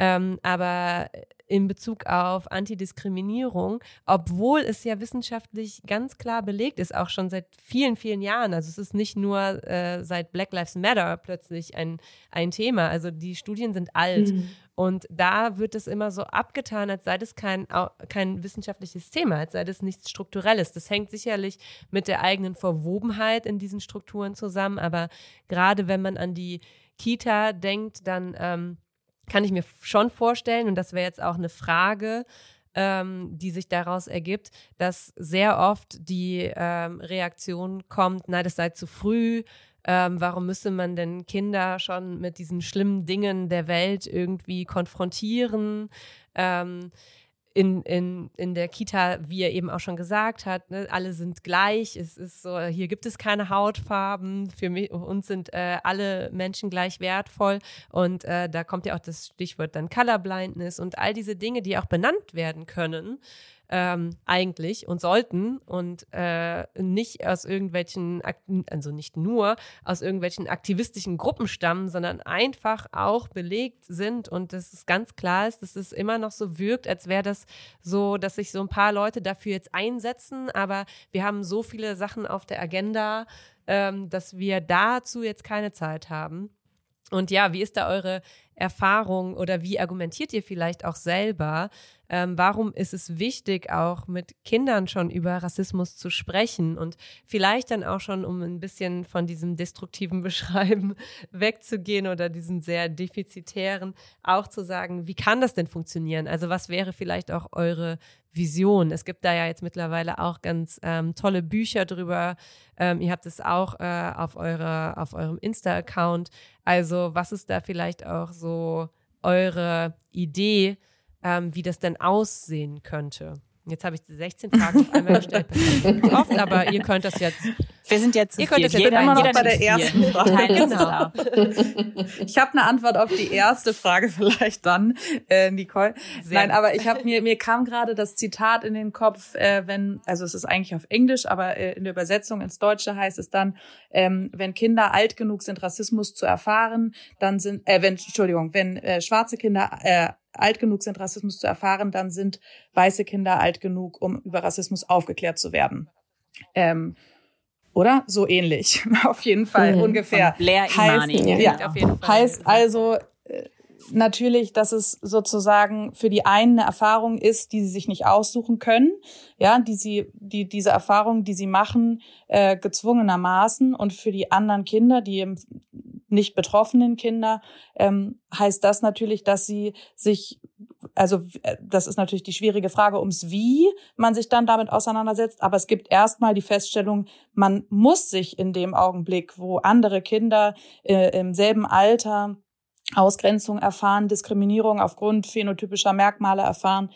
ähm, aber in Bezug auf Antidiskriminierung, obwohl es ja wissenschaftlich ganz klar belegt ist, auch schon seit vielen, vielen Jahren. Also es ist nicht nur äh, seit Black Lives Matter plötzlich ein, ein Thema. Also die Studien sind alt. Mhm. Und da wird es immer so abgetan, als sei das kein, kein wissenschaftliches Thema, als sei das nichts Strukturelles. Das hängt sicherlich mit der eigenen Verwobenheit in diesen Strukturen zusammen. Aber gerade wenn man an die Kita denkt, dann ähm, kann ich mir schon vorstellen, und das wäre jetzt auch eine Frage, ähm, die sich daraus ergibt, dass sehr oft die ähm, Reaktion kommt, na, das sei zu früh, ähm, warum müsste man denn Kinder schon mit diesen schlimmen Dingen der Welt irgendwie konfrontieren? Ähm, in, in, in der Kita, wie er eben auch schon gesagt hat, ne, alle sind gleich. Es ist so, hier gibt es keine Hautfarben. Für mich, uns sind äh, alle Menschen gleich wertvoll. Und äh, da kommt ja auch das Stichwort dann Colorblindness und all diese Dinge, die auch benannt werden können. Ähm, eigentlich und sollten und äh, nicht aus irgendwelchen, also nicht nur aus irgendwelchen aktivistischen Gruppen stammen, sondern einfach auch belegt sind und dass es ganz klar ist, dass es immer noch so wirkt, als wäre das so, dass sich so ein paar Leute dafür jetzt einsetzen, aber wir haben so viele Sachen auf der Agenda, ähm, dass wir dazu jetzt keine Zeit haben. Und ja, wie ist da eure Erfahrung oder wie argumentiert ihr vielleicht auch selber? Ähm, warum ist es wichtig, auch mit Kindern schon über Rassismus zu sprechen und vielleicht dann auch schon, um ein bisschen von diesem destruktiven [LAUGHS] Beschreiben wegzugehen oder diesem sehr defizitären, auch zu sagen, wie kann das denn funktionieren? Also was wäre vielleicht auch eure Vision? Es gibt da ja jetzt mittlerweile auch ganz ähm, tolle Bücher drüber. Ähm, ihr habt es auch äh, auf, eure, auf eurem Insta-Account. Also was ist da vielleicht auch so eure Idee, ähm, wie das denn aussehen könnte? Jetzt habe ich 16 Fragen auf einmal gestellt. [LAUGHS] Oft, aber ihr könnt das jetzt. Wir sind jetzt ihr könnt das jetzt immer noch bei der ersten Frage. Genau. [LAUGHS] Ich habe eine Antwort auf die erste Frage [LAUGHS] vielleicht dann, äh, Nicole. Sehr Nein, aber ich habe mir mir kam gerade das Zitat in den Kopf, äh, wenn also es ist eigentlich auf Englisch, aber äh, in der Übersetzung ins Deutsche heißt es dann, ähm, wenn Kinder alt genug sind, Rassismus zu erfahren, dann sind äh, wenn Entschuldigung, wenn äh, schwarze Kinder äh, alt genug sind, Rassismus zu erfahren, dann sind weiße Kinder alt genug, um über Rassismus aufgeklärt zu werden. Ähm, oder? So ähnlich. [LAUGHS] auf jeden Fall mhm. ungefähr. Blair heißt, ja, ja, heißt also äh, natürlich, dass es sozusagen für die einen eine Erfahrung ist, die sie sich nicht aussuchen können, ja, die sie, die diese Erfahrung, die sie machen, äh, gezwungenermaßen und für die anderen Kinder, die im nicht betroffenen Kinder, ähm, heißt das natürlich, dass sie sich, also äh, das ist natürlich die schwierige Frage ums Wie man sich dann damit auseinandersetzt, aber es gibt erstmal die Feststellung, man muss sich in dem Augenblick, wo andere Kinder äh, im selben Alter Ausgrenzung erfahren, Diskriminierung aufgrund phänotypischer Merkmale erfahren,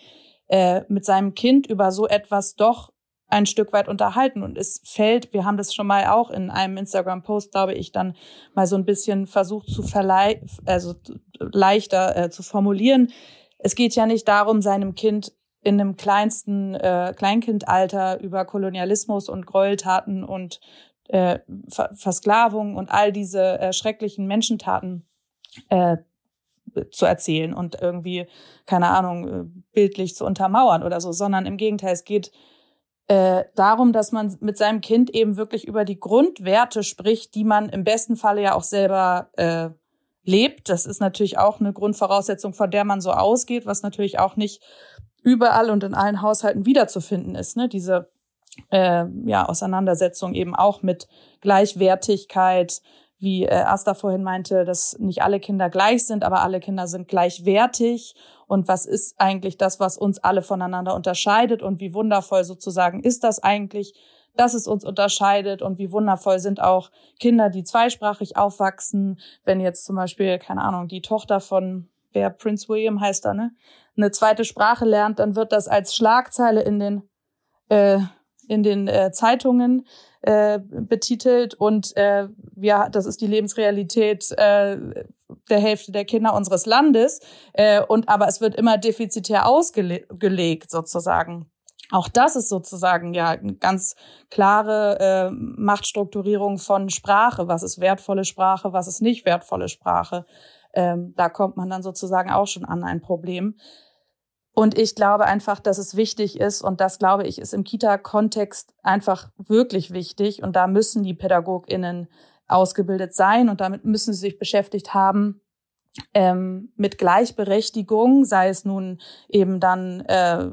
äh, mit seinem Kind über so etwas doch ein Stück weit unterhalten. Und es fällt, wir haben das schon mal auch in einem Instagram-Post, glaube ich, dann mal so ein bisschen versucht zu verlei also leichter äh, zu formulieren. Es geht ja nicht darum, seinem Kind in einem kleinsten äh, Kleinkindalter über Kolonialismus und Gräueltaten und äh, Ver Versklavung und all diese äh, schrecklichen Menschentaten äh, zu erzählen und irgendwie, keine Ahnung, äh, bildlich zu untermauern oder so, sondern im Gegenteil, es geht äh, darum, dass man mit seinem Kind eben wirklich über die Grundwerte spricht, die man im besten Falle ja auch selber äh, lebt. Das ist natürlich auch eine Grundvoraussetzung, von der man so ausgeht, was natürlich auch nicht überall und in allen Haushalten wiederzufinden ist. Ne? Diese äh, ja, Auseinandersetzung eben auch mit Gleichwertigkeit, wie äh, Asta vorhin meinte, dass nicht alle Kinder gleich sind, aber alle Kinder sind gleichwertig. Und was ist eigentlich das, was uns alle voneinander unterscheidet? Und wie wundervoll sozusagen ist das eigentlich, dass es uns unterscheidet? Und wie wundervoll sind auch Kinder, die zweisprachig aufwachsen? Wenn jetzt zum Beispiel, keine Ahnung, die Tochter von, wer Prince William heißt da, ne? Eine zweite Sprache lernt, dann wird das als Schlagzeile in den, äh, in den äh, Zeitungen äh, betitelt und äh, ja, das ist die Lebensrealität äh, der Hälfte der Kinder unseres Landes äh, und aber es wird immer defizitär ausgelegt sozusagen. Auch das ist sozusagen ja eine ganz klare äh, Machtstrukturierung von Sprache. Was ist wertvolle Sprache, was ist nicht wertvolle Sprache? Ähm, da kommt man dann sozusagen auch schon an ein Problem. Und ich glaube einfach, dass es wichtig ist, und das glaube ich, ist im Kita-Kontext einfach wirklich wichtig. Und da müssen die PädagogInnen ausgebildet sein und damit müssen sie sich beschäftigt haben, ähm, mit Gleichberechtigung, sei es nun eben dann äh,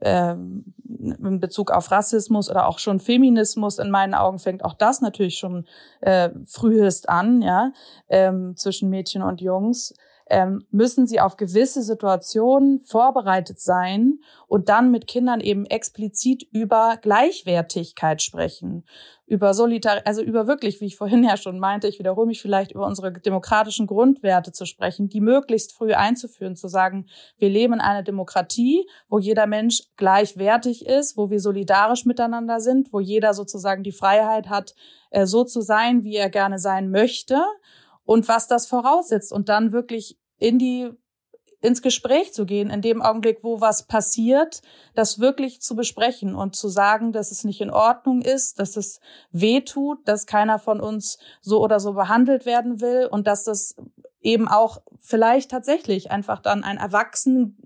äh, in Bezug auf Rassismus oder auch schon Feminismus in meinen Augen fängt auch das natürlich schon äh, frühest an, ja, ähm, zwischen Mädchen und Jungs ähm, müssen sie auf gewisse Situationen vorbereitet sein und dann mit Kindern eben explizit über Gleichwertigkeit sprechen, über Solidar, also über wirklich, wie ich vorhin [LAUGHS] ja schon meinte, ich wiederhole mich vielleicht über unsere demokratischen Grundwerte zu sprechen, die möglichst früh einzuführen, zu sagen, wir leben in einer Demokratie, wo jeder Mensch gleichwertig ist, wo wir solidarisch miteinander sind, wo jeder sozusagen die Freiheit hat, äh, so zu sein, wie er gerne sein möchte und was das voraussetzt und dann wirklich in die ins Gespräch zu gehen, in dem Augenblick, wo was passiert, das wirklich zu besprechen und zu sagen, dass es nicht in Ordnung ist, dass es weh tut, dass keiner von uns so oder so behandelt werden will und dass das eben auch vielleicht tatsächlich einfach dann ein Erwachsenen,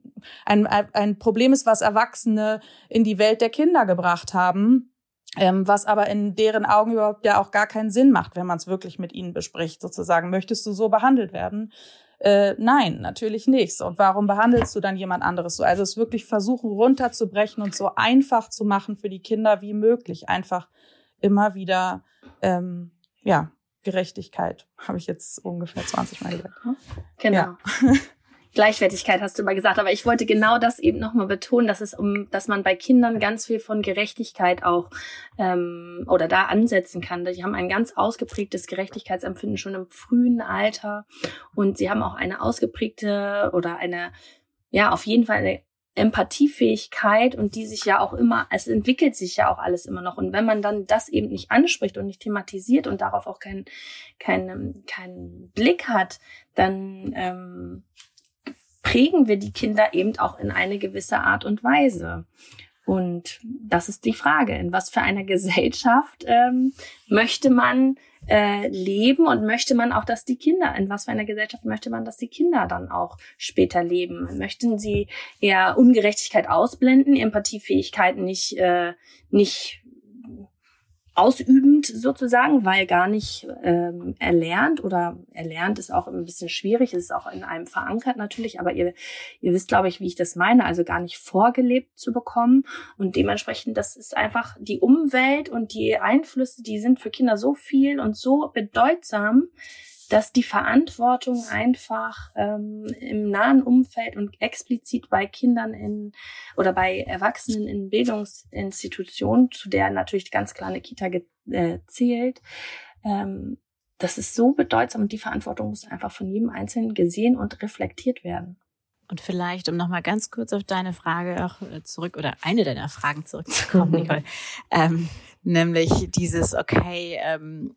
ein, ein Problem ist, was Erwachsene in die Welt der Kinder gebracht haben. Ähm, was aber in deren Augen überhaupt ja auch gar keinen Sinn macht, wenn man es wirklich mit ihnen bespricht, sozusagen. Möchtest du so behandelt werden? Äh, nein, natürlich nicht. Und warum behandelst du dann jemand anderes so? Also es wirklich versuchen runterzubrechen und so einfach zu machen für die Kinder wie möglich. Einfach immer wieder, ähm, ja, Gerechtigkeit, habe ich jetzt ungefähr 20 Mal gesagt. Ne? Genau. Ja. [LAUGHS] Gleichwertigkeit hast du immer gesagt, aber ich wollte genau das eben nochmal betonen, dass es um, dass man bei Kindern ganz viel von Gerechtigkeit auch ähm, oder da ansetzen kann. Die haben ein ganz ausgeprägtes Gerechtigkeitsempfinden schon im frühen Alter und sie haben auch eine ausgeprägte oder eine ja auf jeden Fall eine Empathiefähigkeit und die sich ja auch immer, es entwickelt sich ja auch alles immer noch. Und wenn man dann das eben nicht anspricht und nicht thematisiert und darauf auch keinen keinen keinen Blick hat, dann ähm, prägen wir die Kinder eben auch in eine gewisse Art und Weise. Und das ist die Frage, in was für einer [LAUGHS] Gesellschaft ähm, möchte man äh, leben und möchte man auch, dass die Kinder, in was für einer Gesellschaft möchte man, dass die Kinder dann auch später leben? Möchten sie eher Ungerechtigkeit ausblenden, Empathiefähigkeiten nicht, äh, nicht ausübend sozusagen, weil gar nicht ähm, erlernt oder erlernt ist auch ein bisschen schwierig, ist auch in einem verankert natürlich, aber ihr, ihr wisst, glaube ich, wie ich das meine, also gar nicht vorgelebt zu bekommen. Und dementsprechend, das ist einfach die Umwelt und die Einflüsse, die sind für Kinder so viel und so bedeutsam, dass die Verantwortung einfach ähm, im nahen Umfeld und explizit bei Kindern in oder bei Erwachsenen in Bildungsinstitutionen, zu der natürlich ganz klar eine Kita äh, zählt, ähm, das ist so bedeutsam und die Verantwortung muss einfach von jedem Einzelnen gesehen und reflektiert werden. Und vielleicht, um nochmal ganz kurz auf deine Frage auch äh, zurück oder eine deiner Fragen zurückzukommen, [LAUGHS] Nicole, ähm, nämlich dieses, okay, ähm,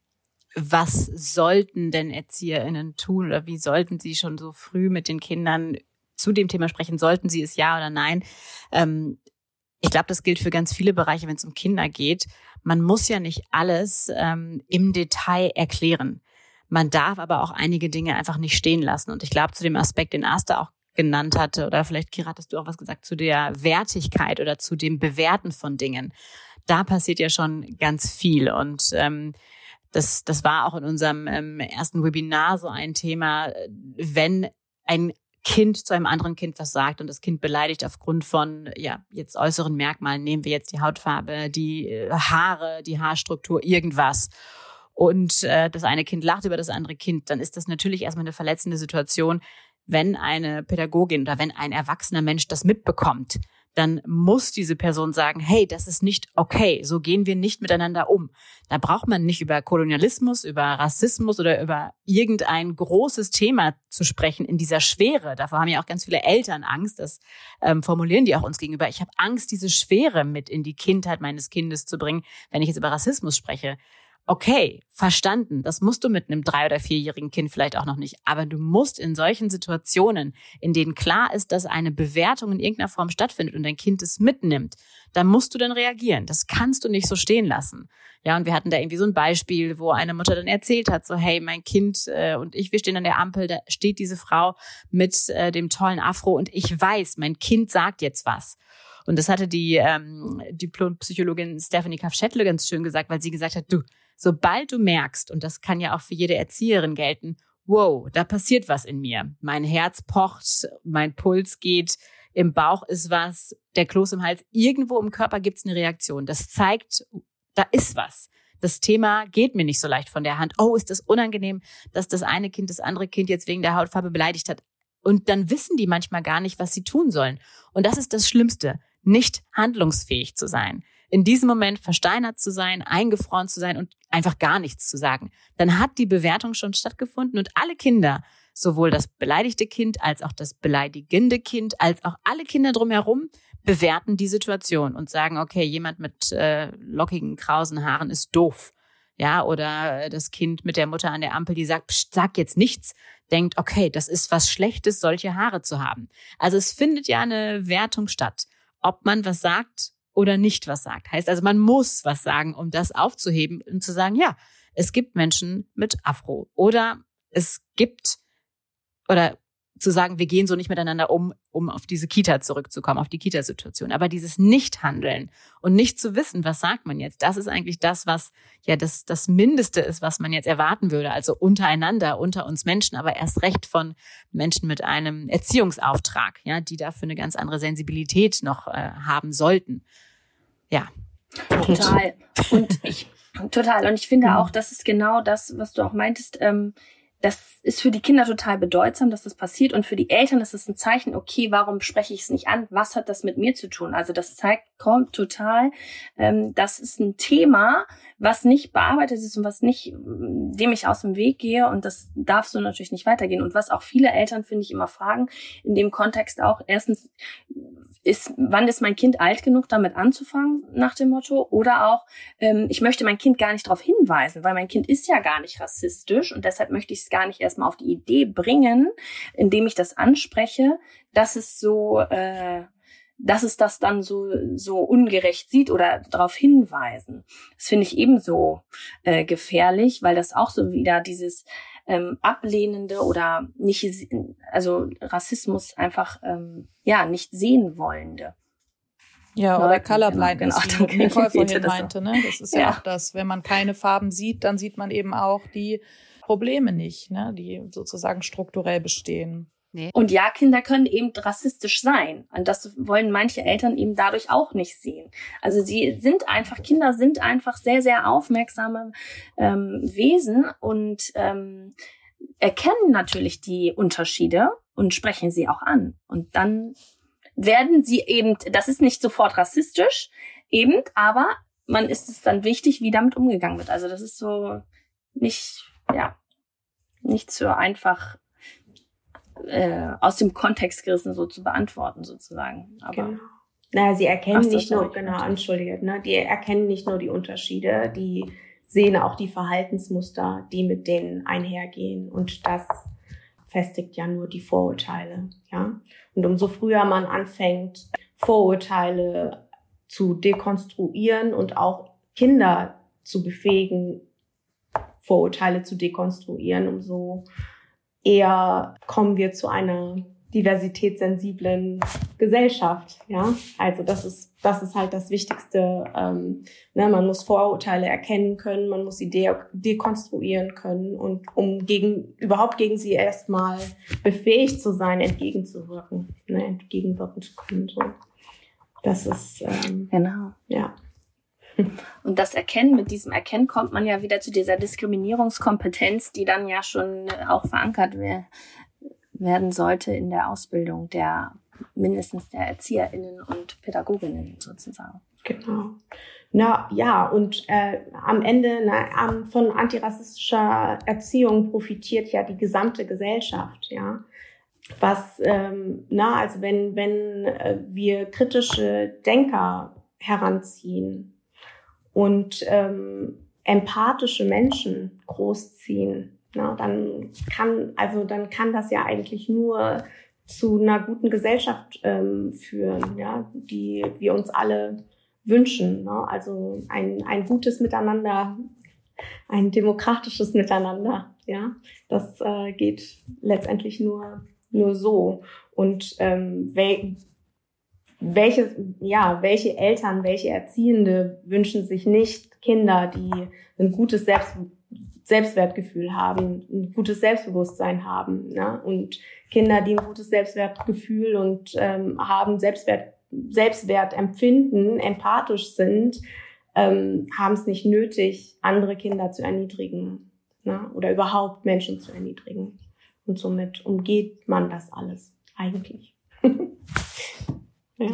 was sollten denn ErzieherInnen tun oder wie sollten sie schon so früh mit den Kindern zu dem Thema sprechen? Sollten sie es ja oder nein? Ähm, ich glaube, das gilt für ganz viele Bereiche, wenn es um Kinder geht. Man muss ja nicht alles ähm, im Detail erklären. Man darf aber auch einige Dinge einfach nicht stehen lassen. Und ich glaube, zu dem Aspekt, den Asta auch genannt hatte, oder vielleicht, Kira, hattest du auch was gesagt, zu der Wertigkeit oder zu dem Bewerten von Dingen. Da passiert ja schon ganz viel. Und ähm, das, das war auch in unserem ähm, ersten Webinar so ein Thema, wenn ein Kind zu einem anderen Kind was sagt und das Kind beleidigt aufgrund von ja jetzt äußeren Merkmalen, nehmen wir jetzt die Hautfarbe, die äh, Haare, die Haarstruktur, irgendwas. Und äh, das eine Kind lacht über das andere Kind, dann ist das natürlich erstmal eine verletzende Situation, wenn eine Pädagogin oder wenn ein erwachsener Mensch das mitbekommt dann muss diese Person sagen, hey, das ist nicht okay, so gehen wir nicht miteinander um. Da braucht man nicht über Kolonialismus, über Rassismus oder über irgendein großes Thema zu sprechen in dieser Schwere. Davor haben ja auch ganz viele Eltern Angst, das ähm, formulieren die auch uns gegenüber. Ich habe Angst, diese Schwere mit in die Kindheit meines Kindes zu bringen, wenn ich jetzt über Rassismus spreche okay, verstanden, das musst du mit einem drei- oder vierjährigen Kind vielleicht auch noch nicht. Aber du musst in solchen Situationen, in denen klar ist, dass eine Bewertung in irgendeiner Form stattfindet und dein Kind es mitnimmt, dann musst du dann reagieren. Das kannst du nicht so stehen lassen. Ja, und wir hatten da irgendwie so ein Beispiel, wo eine Mutter dann erzählt hat, so hey, mein Kind äh, und ich, wir stehen an der Ampel, da steht diese Frau mit äh, dem tollen Afro und ich weiß, mein Kind sagt jetzt was. Und das hatte die ähm, Diplompsychologin Stephanie Kaff-Schettle ganz schön gesagt, weil sie gesagt hat, du, sobald du merkst, und das kann ja auch für jede Erzieherin gelten, wow, da passiert was in mir. Mein Herz pocht, mein Puls geht, im Bauch ist was, der Kloß im Hals, irgendwo im Körper gibt's eine Reaktion. Das zeigt, da ist was. Das Thema geht mir nicht so leicht von der Hand. Oh, ist das unangenehm, dass das eine Kind das andere Kind jetzt wegen der Hautfarbe beleidigt hat. Und dann wissen die manchmal gar nicht, was sie tun sollen. Und das ist das Schlimmste, nicht handlungsfähig zu sein in diesem Moment versteinert zu sein, eingefroren zu sein und einfach gar nichts zu sagen. Dann hat die Bewertung schon stattgefunden und alle Kinder, sowohl das beleidigte Kind als auch das beleidigende Kind, als auch alle Kinder drumherum, bewerten die Situation und sagen, okay, jemand mit äh, lockigen, krausen Haaren ist doof. ja, oder das Kind mit der Mutter an der Ampel, die sagt, Psst, sag jetzt nichts, denkt, okay, das ist was Schlechtes, solche Haare zu haben. Also es findet ja eine Wertung statt, ob man was sagt oder nicht was sagt. Heißt also, man muss was sagen, um das aufzuheben und zu sagen, ja, es gibt Menschen mit Afro oder es gibt oder zu sagen, wir gehen so nicht miteinander um, um auf diese Kita zurückzukommen, auf die Kita-Situation. Aber dieses Nicht-Handeln und nicht zu wissen, was sagt man jetzt, das ist eigentlich das, was ja das, das Mindeste ist, was man jetzt erwarten würde. Also untereinander, unter uns Menschen, aber erst recht von Menschen mit einem Erziehungsauftrag, ja, die dafür eine ganz andere Sensibilität noch äh, haben sollten. Ja. Total. Und ich, total. Und ich finde mhm. auch, das ist genau das, was du auch meintest, ähm, das ist für die Kinder total bedeutsam, dass das passiert. Und für die Eltern ist es ein Zeichen, okay, warum spreche ich es nicht an? Was hat das mit mir zu tun? Also das zeigt kommt total, ähm, das ist ein Thema, was nicht bearbeitet ist und was nicht, dem ich aus dem Weg gehe. Und das darf so natürlich nicht weitergehen. Und was auch viele Eltern, finde ich, immer fragen, in dem Kontext auch, erstens, ist, wann ist mein Kind alt genug, damit anzufangen, nach dem Motto? Oder auch, ähm, ich möchte mein Kind gar nicht darauf hinweisen, weil mein Kind ist ja gar nicht rassistisch und deshalb möchte ich es gar nicht erstmal auf die Idee bringen, indem ich das anspreche, dass es so, äh, dass es das dann so, so ungerecht sieht oder darauf hinweisen. Das finde ich ebenso äh, gefährlich, weil das auch so wieder dieses ähm, ablehnende oder nicht, also Rassismus einfach, ähm, ja, nicht sehen wollende. Ja, oder, oder Colorblind, genau, genau, wie Nicole vorhin meinte. Ne? Das ist ja. ja auch das, wenn man keine Farben sieht, dann sieht man eben auch die Probleme nicht, ne? die sozusagen strukturell bestehen. Nee. Und ja, Kinder können eben rassistisch sein. Und das wollen manche Eltern eben dadurch auch nicht sehen. Also sie sind einfach, Kinder sind einfach sehr, sehr aufmerksame ähm, Wesen und ähm, erkennen natürlich die Unterschiede und sprechen sie auch an. Und dann werden sie eben, das ist nicht sofort rassistisch, eben, aber man ist es dann wichtig, wie damit umgegangen wird. Also das ist so nicht, ja, nicht so einfach äh, aus dem Kontext gerissen so zu beantworten sozusagen. Aber genau. Naja, sie erkennen Ach, nicht nur, genau, entschuldige, ne, die erkennen nicht nur die Unterschiede, die sehen auch die Verhaltensmuster, die mit denen einhergehen. Und das festigt ja nur die Vorurteile, ja. Und umso früher man anfängt, Vorurteile zu dekonstruieren und auch Kinder zu befähigen, Vorurteile zu dekonstruieren, umso eher kommen wir zu einer diversitätssensiblen Gesellschaft. Ja, also das ist das ist halt das Wichtigste. Ähm, ne, man muss Vorurteile erkennen können, man muss sie de dekonstruieren können und um gegen überhaupt gegen sie erstmal befähigt zu sein, entgegenzuwirken, ne, entgegenwirken zu können. So, das ist ähm, genau. Ja. Und das Erkennen, mit diesem Erkennen kommt man ja wieder zu dieser Diskriminierungskompetenz, die dann ja schon auch verankert werden sollte in der Ausbildung der mindestens der ErzieherInnen und PädagogInnen sozusagen. Genau. Na ja, und äh, am Ende na, von antirassistischer Erziehung profitiert ja die gesamte Gesellschaft, ja. Was, ähm, na, also wenn, wenn äh, wir kritische Denker heranziehen, und ähm, empathische Menschen großziehen, na, dann kann also dann kann das ja eigentlich nur zu einer guten Gesellschaft ähm, führen, ja, die wir uns alle wünschen. Ne? Also ein, ein gutes Miteinander, ein demokratisches Miteinander, ja, das äh, geht letztendlich nur nur so. Und ähm, welche, ja, welche Eltern, welche Erziehende wünschen sich nicht Kinder, die ein gutes Selbst, Selbstwertgefühl haben, ein gutes Selbstbewusstsein haben, ne? und Kinder, die ein gutes Selbstwertgefühl und ähm, haben, Selbstwert, Selbstwert empfinden, empathisch sind, ähm, haben es nicht nötig, andere Kinder zu erniedrigen ne? oder überhaupt Menschen zu erniedrigen. Und somit umgeht man das alles eigentlich. [LAUGHS] Ja.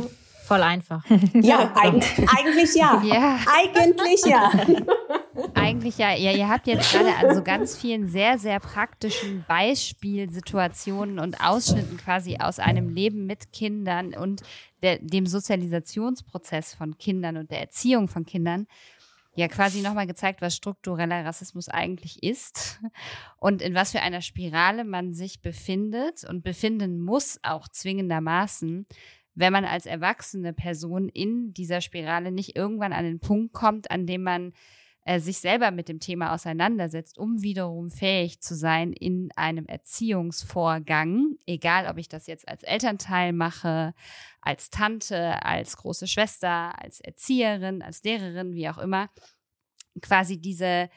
Voll einfach. [LAUGHS] Ja, eigentlich, eigentlich ja. [LAUGHS] ja. Eigentlich ja. [LAUGHS] Eigentlich ja. ja. Ihr habt jetzt gerade an so ganz vielen sehr, sehr praktischen Beispielsituationen und Ausschnitten quasi aus einem Leben mit Kindern und der, dem Sozialisationsprozess von Kindern und der Erziehung von Kindern ja quasi nochmal gezeigt, was struktureller Rassismus eigentlich ist und in was für einer Spirale man sich befindet und befinden muss, auch zwingendermaßen, wenn man als erwachsene Person in dieser Spirale nicht irgendwann an den Punkt kommt, an dem man äh, sich selber mit dem Thema auseinandersetzt, um wiederum fähig zu sein in einem Erziehungsvorgang, egal ob ich das jetzt als Elternteil mache, als Tante, als große Schwester, als Erzieherin, als Lehrerin, wie auch immer, quasi diese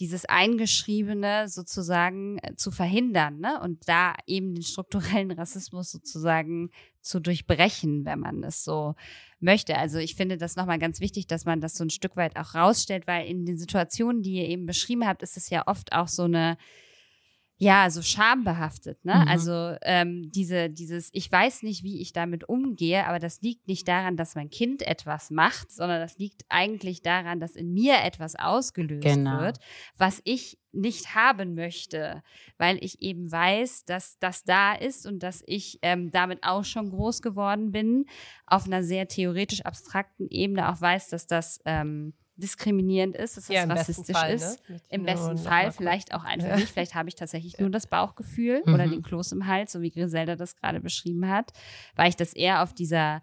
dieses Eingeschriebene sozusagen äh, zu verhindern ne? und da eben den strukturellen Rassismus sozusagen zu durchbrechen, wenn man es so möchte. Also ich finde das nochmal ganz wichtig, dass man das so ein Stück weit auch rausstellt, weil in den Situationen, die ihr eben beschrieben habt, ist es ja oft auch so eine ja, so schambehaftet, ne? Mhm. Also ähm, diese, dieses, ich weiß nicht, wie ich damit umgehe, aber das liegt nicht daran, dass mein Kind etwas macht, sondern das liegt eigentlich daran, dass in mir etwas ausgelöst genau. wird, was ich nicht haben möchte, weil ich eben weiß, dass das da ist und dass ich ähm, damit auch schon groß geworden bin, auf einer sehr theoretisch abstrakten Ebene auch weiß, dass das ähm, diskriminierend ist, dass das ja, rassistisch Fall, ist. Ne? Im besten Fall, vielleicht auch einfach ja. nicht. Vielleicht habe ich tatsächlich nur das Bauchgefühl mhm. oder den Kloß im Hals, so wie Griselda das gerade beschrieben hat, weil ich das eher auf dieser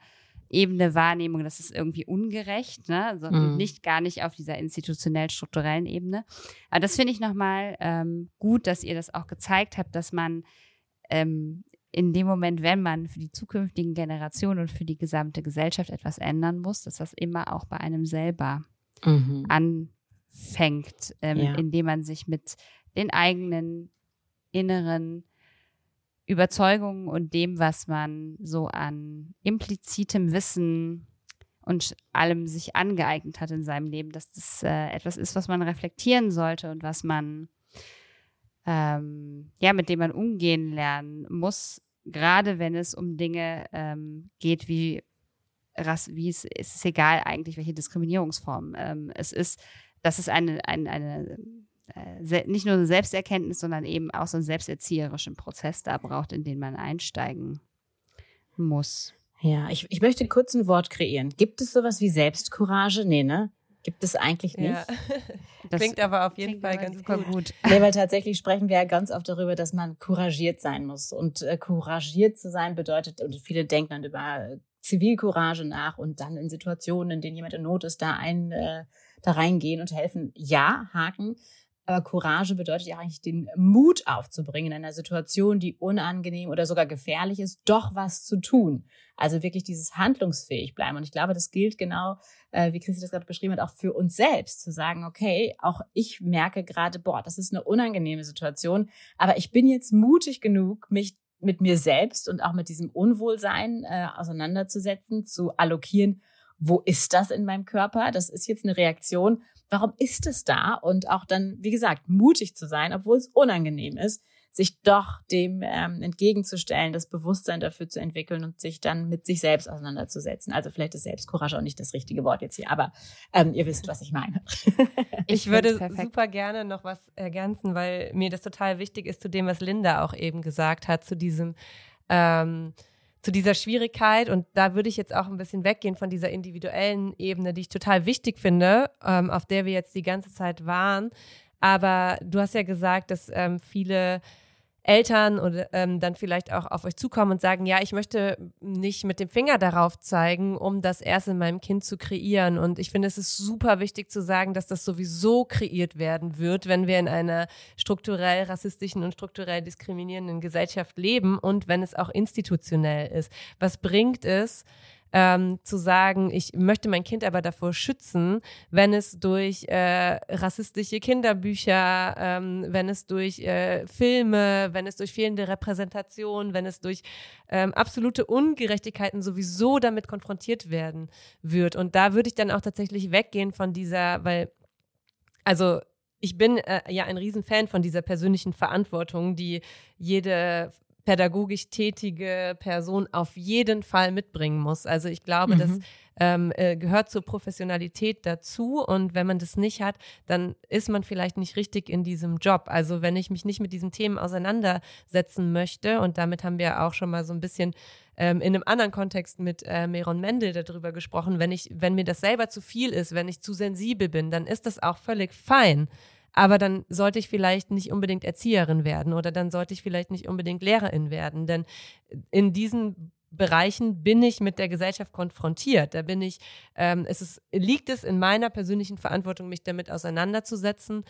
Ebene Wahrnehmung, das ist irgendwie ungerecht, ne? sondern mhm. nicht gar nicht auf dieser institutionell-strukturellen Ebene. Aber das finde ich nochmal ähm, gut, dass ihr das auch gezeigt habt, dass man ähm, in dem Moment, wenn man für die zukünftigen Generationen und für die gesamte Gesellschaft etwas ändern muss, dass das immer auch bei einem selber mhm. anfängt, ähm, ja. indem man sich mit den eigenen inneren Überzeugungen und dem, was man so an implizitem Wissen und allem sich angeeignet hat in seinem Leben, dass das äh, etwas ist, was man reflektieren sollte und was man ähm, ja mit dem man umgehen lernen muss, gerade wenn es um Dinge ähm, geht wie Rass, wie es, es ist egal eigentlich, welche Diskriminierungsform ähm, es ist. Das ist eine, eine, eine äh, nicht nur eine Selbsterkenntnis, sondern eben auch so einen selbsterzieherischen Prozess da braucht, in den man einsteigen muss. Ja, ich, ich möchte kurz ein Wort kreieren. Gibt es sowas wie Selbstcourage? Nee, ne? Gibt es eigentlich nicht. Ja. [LAUGHS] Das klingt aber auf jeden Fall ganz gut. gut. [LAUGHS] Nee, weil tatsächlich sprechen wir ja ganz oft darüber, dass man couragiert sein muss. Und äh, couragiert zu sein bedeutet, und viele denken dann über Zivilcourage nach und dann in Situationen, in denen jemand in Not ist, da ein, äh, da reingehen und helfen. Ja, Haken. Aber Courage bedeutet ja eigentlich den Mut aufzubringen, in einer Situation, die unangenehm oder sogar gefährlich ist, doch was zu tun. Also wirklich dieses handlungsfähig bleiben. Und ich glaube, das gilt genau, äh, wie Christi das gerade beschrieben hat, auch für uns selbst, zu sagen, okay, auch ich merke gerade, boah, das ist eine unangenehme Situation, aber ich bin jetzt mutig genug, mich mit mir selbst und auch mit diesem Unwohlsein äh, auseinanderzusetzen, zu allokieren, wo ist das in meinem Körper? Das ist jetzt eine Reaktion. Warum ist es da? Und auch dann, wie gesagt, mutig zu sein, obwohl es unangenehm ist, sich doch dem ähm, entgegenzustellen, das Bewusstsein dafür zu entwickeln und sich dann mit sich selbst auseinanderzusetzen. Also vielleicht ist Selbstcourage auch nicht das richtige Wort jetzt hier, aber ähm, ihr wisst, was ich meine. [LAUGHS] ich, ich würde super gerne noch was ergänzen, weil mir das total wichtig ist zu dem, was Linda auch eben gesagt hat, zu diesem ähm, zu dieser Schwierigkeit und da würde ich jetzt auch ein bisschen weggehen von dieser individuellen Ebene, die ich total wichtig finde, ähm, auf der wir jetzt die ganze Zeit waren. Aber du hast ja gesagt, dass ähm, viele Eltern oder ähm, dann vielleicht auch auf euch zukommen und sagen, ja, ich möchte nicht mit dem Finger darauf zeigen, um das erst in meinem Kind zu kreieren. Und ich finde, es ist super wichtig zu sagen, dass das sowieso kreiert werden wird, wenn wir in einer strukturell rassistischen und strukturell diskriminierenden Gesellschaft leben und wenn es auch institutionell ist. Was bringt es, ähm, zu sagen, ich möchte mein Kind aber davor schützen, wenn es durch äh, rassistische Kinderbücher, ähm, wenn es durch äh, Filme, wenn es durch fehlende Repräsentation, wenn es durch ähm, absolute Ungerechtigkeiten sowieso damit konfrontiert werden wird. Und da würde ich dann auch tatsächlich weggehen von dieser, weil, also ich bin äh, ja ein Riesenfan von dieser persönlichen Verantwortung, die jede pädagogisch tätige Person auf jeden Fall mitbringen muss. Also ich glaube, mhm. das ähm, äh, gehört zur Professionalität dazu. Und wenn man das nicht hat, dann ist man vielleicht nicht richtig in diesem Job. Also wenn ich mich nicht mit diesen Themen auseinandersetzen möchte, und damit haben wir auch schon mal so ein bisschen ähm, in einem anderen Kontext mit äh, Meron Mendel darüber gesprochen, wenn ich, wenn mir das selber zu viel ist, wenn ich zu sensibel bin, dann ist das auch völlig fein. Aber dann sollte ich vielleicht nicht unbedingt Erzieherin werden oder dann sollte ich vielleicht nicht unbedingt Lehrerin werden. Denn in diesen Bereichen bin ich mit der Gesellschaft konfrontiert. Da bin ich, ähm, es ist, liegt es in meiner persönlichen Verantwortung, mich damit auseinanderzusetzen,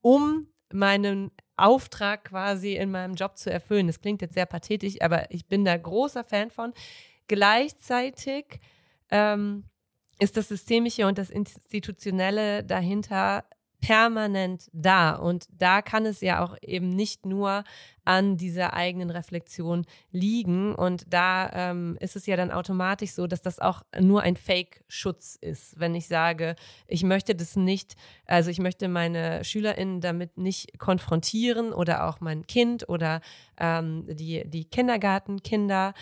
um meinen Auftrag quasi in meinem Job zu erfüllen. Das klingt jetzt sehr pathetisch, aber ich bin da großer Fan von. Gleichzeitig ähm, ist das Systemische und das Institutionelle dahinter permanent da. Und da kann es ja auch eben nicht nur an dieser eigenen Reflexion liegen. Und da ähm, ist es ja dann automatisch so, dass das auch nur ein Fake-Schutz ist. Wenn ich sage, ich möchte das nicht, also ich möchte meine SchülerInnen damit nicht konfrontieren oder auch mein Kind oder ähm, die, die Kindergartenkinder,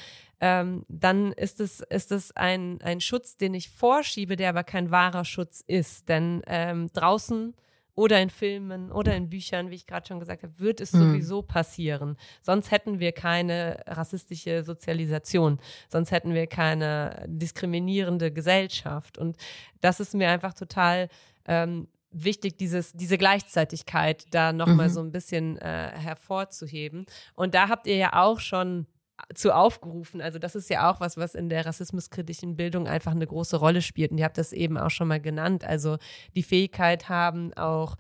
ähm, dann ist es, ist es ein, ein Schutz, den ich vorschiebe, der aber kein wahrer Schutz ist. Denn ähm, draußen oder in Filmen oder in Büchern, wie ich gerade schon gesagt habe, wird es mhm. sowieso passieren. Sonst hätten wir keine rassistische Sozialisation, sonst hätten wir keine diskriminierende Gesellschaft. Und das ist mir einfach total ähm, wichtig, dieses, diese Gleichzeitigkeit da nochmal mhm. so ein bisschen äh, hervorzuheben. Und da habt ihr ja auch schon zu aufgerufen. Also das ist ja auch was, was in der rassismuskritischen Bildung einfach eine große Rolle spielt. Und ihr habt das eben auch schon mal genannt. Also die Fähigkeit haben, auch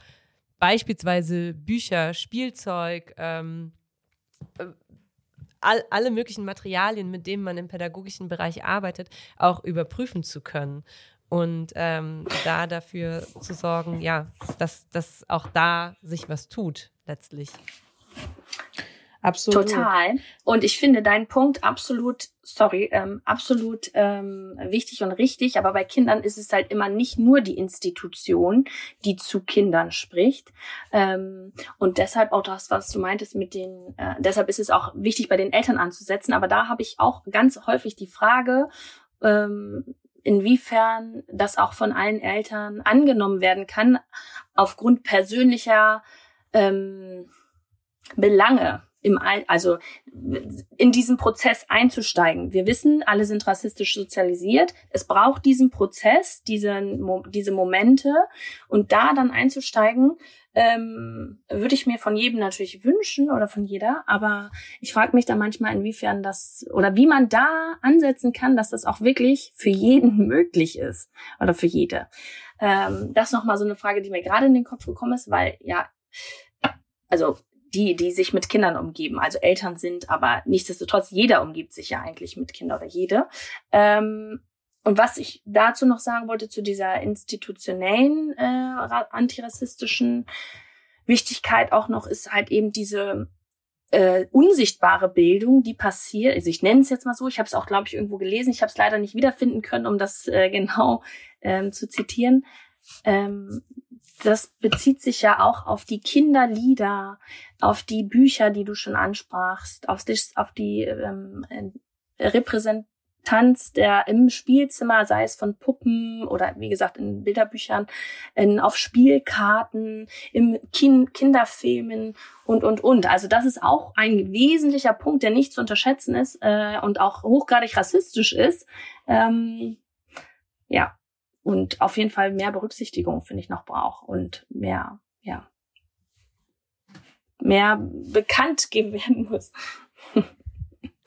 beispielsweise Bücher, Spielzeug, ähm, äh, all, alle möglichen Materialien, mit denen man im pädagogischen Bereich arbeitet, auch überprüfen zu können. Und ähm, da dafür zu sorgen, ja, dass, dass auch da sich was tut, letztlich. Absolut. Total. Und ich finde deinen Punkt absolut, sorry, ähm, absolut ähm, wichtig und richtig. Aber bei Kindern ist es halt immer nicht nur die Institution, die zu Kindern spricht. Ähm, und deshalb auch das, was du meintest mit den, äh, deshalb ist es auch wichtig, bei den Eltern anzusetzen. Aber da habe ich auch ganz häufig die Frage, ähm, inwiefern das auch von allen Eltern angenommen werden kann, aufgrund persönlicher ähm, Belange im All, also in diesen Prozess einzusteigen. Wir wissen, alle sind rassistisch sozialisiert. Es braucht diesen Prozess, diesen, diese Momente und da dann einzusteigen, ähm, würde ich mir von jedem natürlich wünschen oder von jeder. Aber ich frage mich da manchmal, inwiefern das oder wie man da ansetzen kann, dass das auch wirklich für jeden [LAUGHS] möglich ist oder für jede. Ähm, das noch mal so eine Frage, die mir gerade in den Kopf gekommen ist, weil ja also die, die sich mit Kindern umgeben, also Eltern sind, aber nichtsdestotrotz, jeder umgibt sich ja eigentlich mit Kindern oder jede. Ähm, und was ich dazu noch sagen wollte, zu dieser institutionellen äh, antirassistischen Wichtigkeit auch noch, ist halt eben diese äh, unsichtbare Bildung, die passiert. Also ich nenne es jetzt mal so, ich habe es auch, glaube ich, irgendwo gelesen, ich habe es leider nicht wiederfinden können, um das äh, [LAUGHS] genau ähm, zu zitieren. Ähm, das bezieht sich ja auch auf die Kinderlieder, auf die Bücher, die du schon ansprachst, auf, das, auf die ähm, Repräsentanz der im Spielzimmer, sei es von Puppen oder wie gesagt in Bilderbüchern, in, auf Spielkarten, im kind Kinderfilmen und und und. Also das ist auch ein wesentlicher Punkt, der nicht zu unterschätzen ist äh, und auch hochgradig rassistisch ist. Ähm, ja, und auf jeden Fall mehr Berücksichtigung, finde ich, noch braucht und mehr, ja, mehr bekannt geben werden muss. [LAUGHS]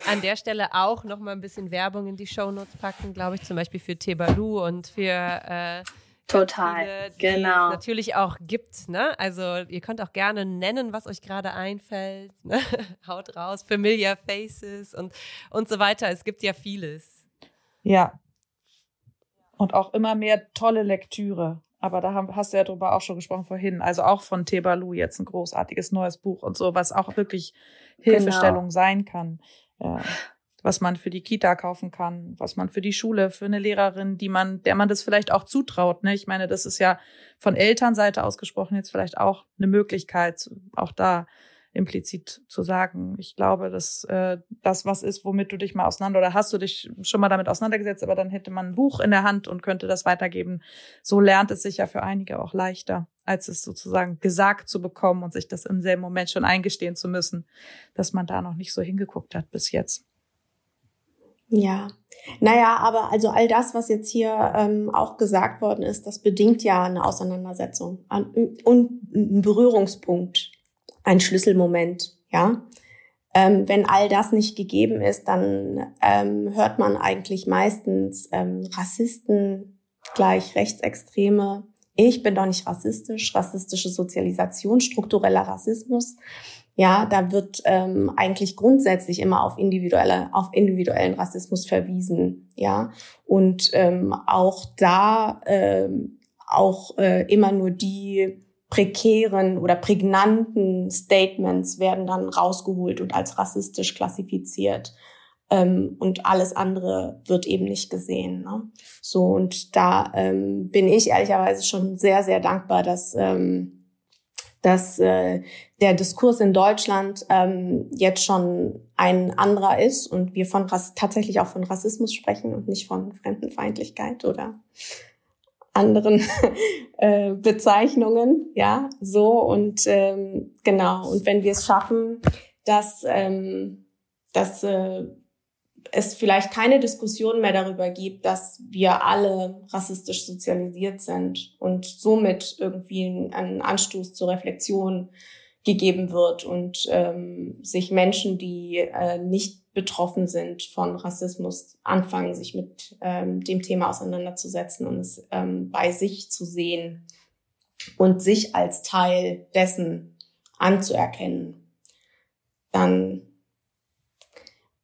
An der Stelle auch noch mal ein bisschen Werbung in die Shownotes packen, glaube ich, zum Beispiel für Tebalu und für äh, Total, viele, genau. Es natürlich auch gibt, ne? Also ihr könnt auch gerne nennen, was euch gerade einfällt. [LAUGHS] Ne? Haut raus, Familiar Faces und und so weiter. Es gibt ja vieles. Ja, und auch immer mehr tolle Lektüre. Aber da hast du ja drüber auch schon gesprochen vorhin. Also auch von Tebalu jetzt ein großartiges neues Buch und so, was auch wirklich Hilfestellung genau. sein kann. Ja, was man für die Kita kaufen kann, was man für die Schule, für eine Lehrerin, die man, der man das vielleicht auch zutraut. Ne? Ich meine, das ist ja von Elternseite ausgesprochen jetzt vielleicht auch eine Möglichkeit, auch da implizit zu sagen. Ich glaube, dass äh, das was ist, womit du dich mal auseinander oder hast du dich schon mal damit auseinandergesetzt, aber dann hätte man ein Buch in der Hand und könnte das weitergeben. So lernt es sich ja für einige auch leichter, als es sozusagen gesagt zu bekommen und sich das im selben Moment schon eingestehen zu müssen, dass man da noch nicht so hingeguckt hat bis jetzt. Ja, naja, aber also all das, was jetzt hier ähm, auch gesagt worden ist, das bedingt ja eine Auseinandersetzung und ein Berührungspunkt, ein Schlüsselmoment, ja. Ähm, wenn all das nicht gegeben ist, dann ähm, hört man eigentlich meistens ähm, Rassisten gleich Rechtsextreme. Ich bin doch nicht rassistisch, rassistische Sozialisation, struktureller Rassismus. Ja, da wird ähm, eigentlich grundsätzlich immer auf individuelle, auf individuellen Rassismus verwiesen. Ja, und ähm, auch da ähm, auch äh, immer nur die prekären oder prägnanten Statements werden dann rausgeholt und als rassistisch klassifiziert. Ähm, und alles andere wird eben nicht gesehen. Ne? So, und da ähm, bin ich ehrlicherweise schon sehr, sehr dankbar, dass ähm, dass äh, der Diskurs in Deutschland ähm, jetzt schon ein anderer ist und wir von tatsächlich auch von Rassismus sprechen und nicht von Fremdenfeindlichkeit oder anderen [LAUGHS] äh, Bezeichnungen, ja, so und ähm, genau. Und wenn wir es schaffen, dass ähm, dass äh, es vielleicht keine Diskussion mehr darüber gibt, dass wir alle rassistisch sozialisiert sind und somit irgendwie ein Anstoß zur Reflexion gegeben wird und ähm, sich Menschen, die äh, nicht betroffen sind von Rassismus, anfangen, sich mit ähm, dem Thema auseinanderzusetzen und es ähm, bei sich zu sehen und sich als Teil dessen anzuerkennen, dann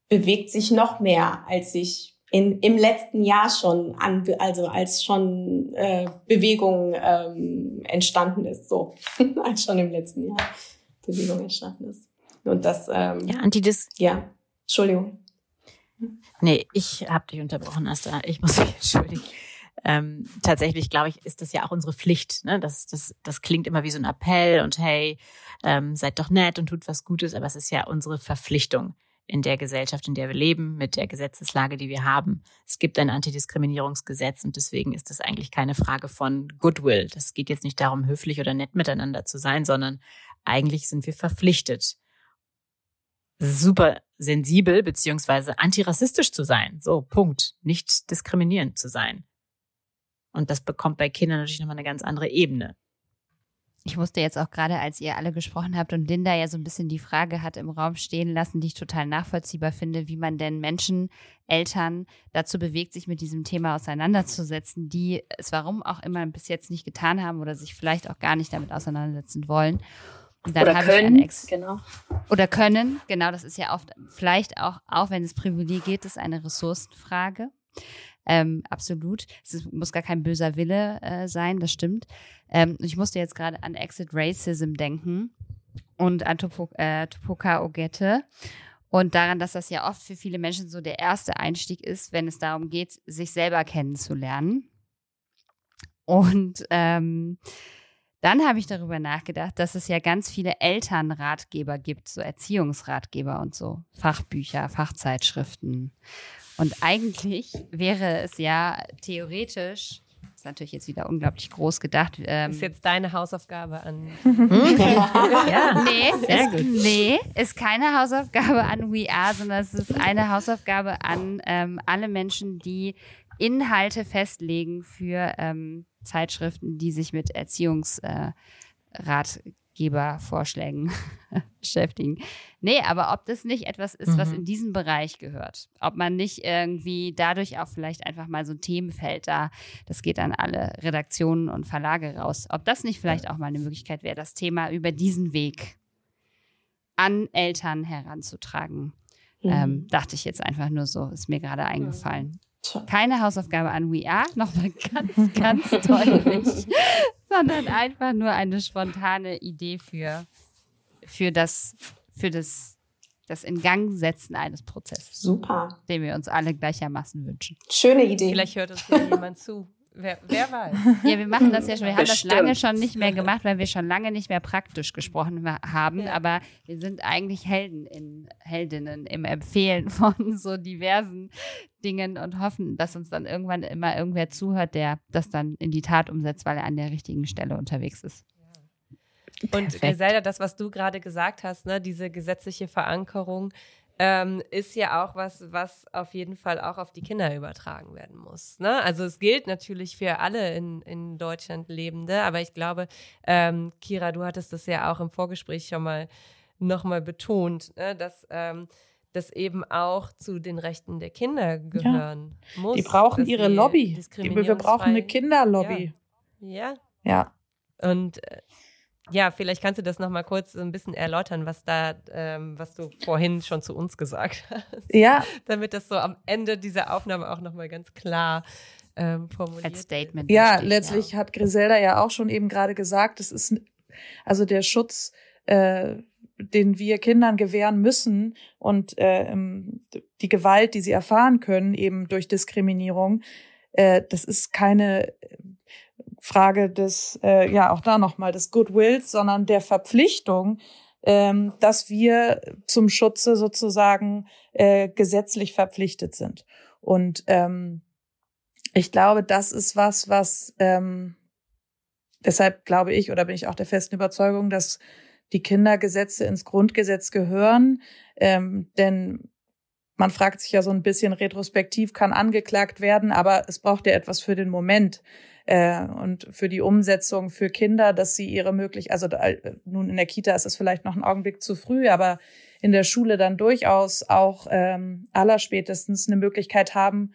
bewegt sich noch mehr, als sich in, im letzten Jahr schon an, also als schon äh, Bewegung ähm, entstanden ist, so [LAUGHS] als schon im letzten Jahr Bewegung entstanden ist. Und das ähm, ja, Antidis ja, Entschuldigung. Nee, ich habe dich unterbrochen, Asta. Ich muss mich [LAUGHS] entschuldigen. Ähm, tatsächlich, glaube ich, ist das ja auch unsere Pflicht. Ne? Das, das, das klingt immer wie so ein Appell und hey, ähm, seid doch nett und tut was Gutes, aber es ist ja unsere Verpflichtung in der Gesellschaft, in der wir leben, mit der Gesetzeslage, die wir haben. Es gibt ein Antidiskriminierungsgesetz und deswegen ist das eigentlich keine Frage von Goodwill. Das geht jetzt nicht darum, höflich oder nett miteinander zu sein, sondern eigentlich sind wir verpflichtet, super sensibel beziehungsweise antirassistisch zu sein. So, Punkt. Nicht diskriminierend zu sein. Und das bekommt bei Kindern natürlich nochmal eine ganz andere Ebene. Ich musste jetzt auch gerade, als ihr alle gesprochen habt und Linda ja so ein bisschen die Frage hat im Raum stehen lassen, die ich total nachvollziehbar finde, wie man denn Menschen, Eltern dazu bewegt, sich mit diesem Thema auseinanderzusetzen, die es warum auch immer bis jetzt nicht getan haben oder sich vielleicht auch gar nicht damit auseinandersetzen wollen. Oder können, genau. Oder können, genau, das ist ja oft, vielleicht auch, auch wenn es Privileg geht, ist eine Ressourcenfrage. Ähm, absolut. Es ist, muss gar kein böser Wille äh, sein, das stimmt. Ähm, ich musste jetzt gerade an Exit Racism denken und an Tupoka, äh, Ogette. Und daran, dass das ja oft für viele Menschen so der erste Einstieg ist, wenn es darum geht, sich selber kennenzulernen. Und ähm, dann habe ich darüber nachgedacht, dass es ja ganz viele Elternratgeber gibt, so Erziehungsratgeber und so, Fachbücher, Fachzeitschriften. Und eigentlich wäre es ja theoretisch ist natürlich jetzt wieder unglaublich groß gedacht. Ähm, ist jetzt deine Hausaufgabe an. [LAUGHS] ja, nee, sehr ist, gut. Nee, ist keine Hausaufgabe an We Are, sondern es ist eine Hausaufgabe an ähm, alle Menschen, die Inhalte festlegen für ähm, Zeitschriften, die sich mit Erziehungsrat äh, [LAUGHS] beschäftigen. Nee, aber ob das nicht etwas ist, was mhm. in diesen Bereich gehört. Ob man nicht irgendwie dadurch auch vielleicht einfach mal so ein Themenfeld da, das geht an alle Redaktionen und Verlage raus. Ob das nicht vielleicht auch mal eine Möglichkeit wäre, das Thema über diesen Weg an Eltern heranzutragen. Mhm. Ähm, dachte ich jetzt einfach nur so, ist mir gerade eingefallen. Keine Hausaufgabe an We Are, nochmal ganz, [LAUGHS] ganz deutlich sondern einfach nur eine spontane Idee für, für das, für das, das Ingangsetzen eines Prozesses. Super. Den wir uns alle gleichermaßen wünschen. Schöne Idee. Vielleicht hört uns ja jemand zu. [LAUGHS] Wer, wer weiß. [LAUGHS] Ja, wir machen das ja schon. Wir haben das lange schon nicht mehr gemacht, weil wir schon lange nicht mehr praktisch gesprochen haben. Ja. Aber wir sind eigentlich Helden in, Heldinnen im Empfehlen von [LAUGHS] so diversen Dingen und hoffen, dass uns dann irgendwann immer irgendwer zuhört, der das dann in die Tat umsetzt, weil er an der richtigen Stelle unterwegs ist. Und Griselda, das, was du gerade gesagt hast, ne, diese gesetzliche Verankerung, ähm, ist ja auch was, was auf jeden Fall auch auf die Kinder übertragen werden muss. Ne? Also es gilt natürlich für alle in, in Deutschland Lebende, aber ich glaube, ähm, Kira, du hattest das ja auch im Vorgespräch schon mal nochmal betont, ne? dass ähm, das eben auch zu den Rechten der Kinder gehören ja. muss. Die brauchen ihre Lobby. Wir brauchen eine Kinderlobby. Ja. Ja. ja. Und äh, ja, vielleicht kannst du das nochmal kurz ein bisschen erläutern, was da, ähm, was du vorhin schon zu uns gesagt [LAUGHS] hast. Ja. Damit das so am Ende dieser Aufnahme auch nochmal ganz klar ähm, formuliert Als Statement. Ja, steht, letztlich ja. hat Griselda ja auch schon eben gerade gesagt, es ist also der Schutz, äh, den wir Kindern gewähren müssen und äh, die Gewalt, die sie erfahren können, eben durch Diskriminierung, äh, das ist keine Frage des, äh, ja, auch da nochmal des Goodwills, sondern der Verpflichtung, ähm, dass wir zum Schutze sozusagen äh, gesetzlich verpflichtet sind. Und ähm, ich glaube, das ist was, was ähm, deshalb glaube ich oder bin ich auch der festen Überzeugung, dass die Kindergesetze ins Grundgesetz gehören, ähm, denn man fragt sich ja so ein bisschen retrospektiv, kann angeklagt werden, aber es braucht ja etwas für den Moment äh, und für die Umsetzung für Kinder, dass sie ihre möglich, also da, nun in der Kita ist es vielleicht noch ein Augenblick zu früh, aber in der Schule dann durchaus auch ähm, allerspätestens eine Möglichkeit haben,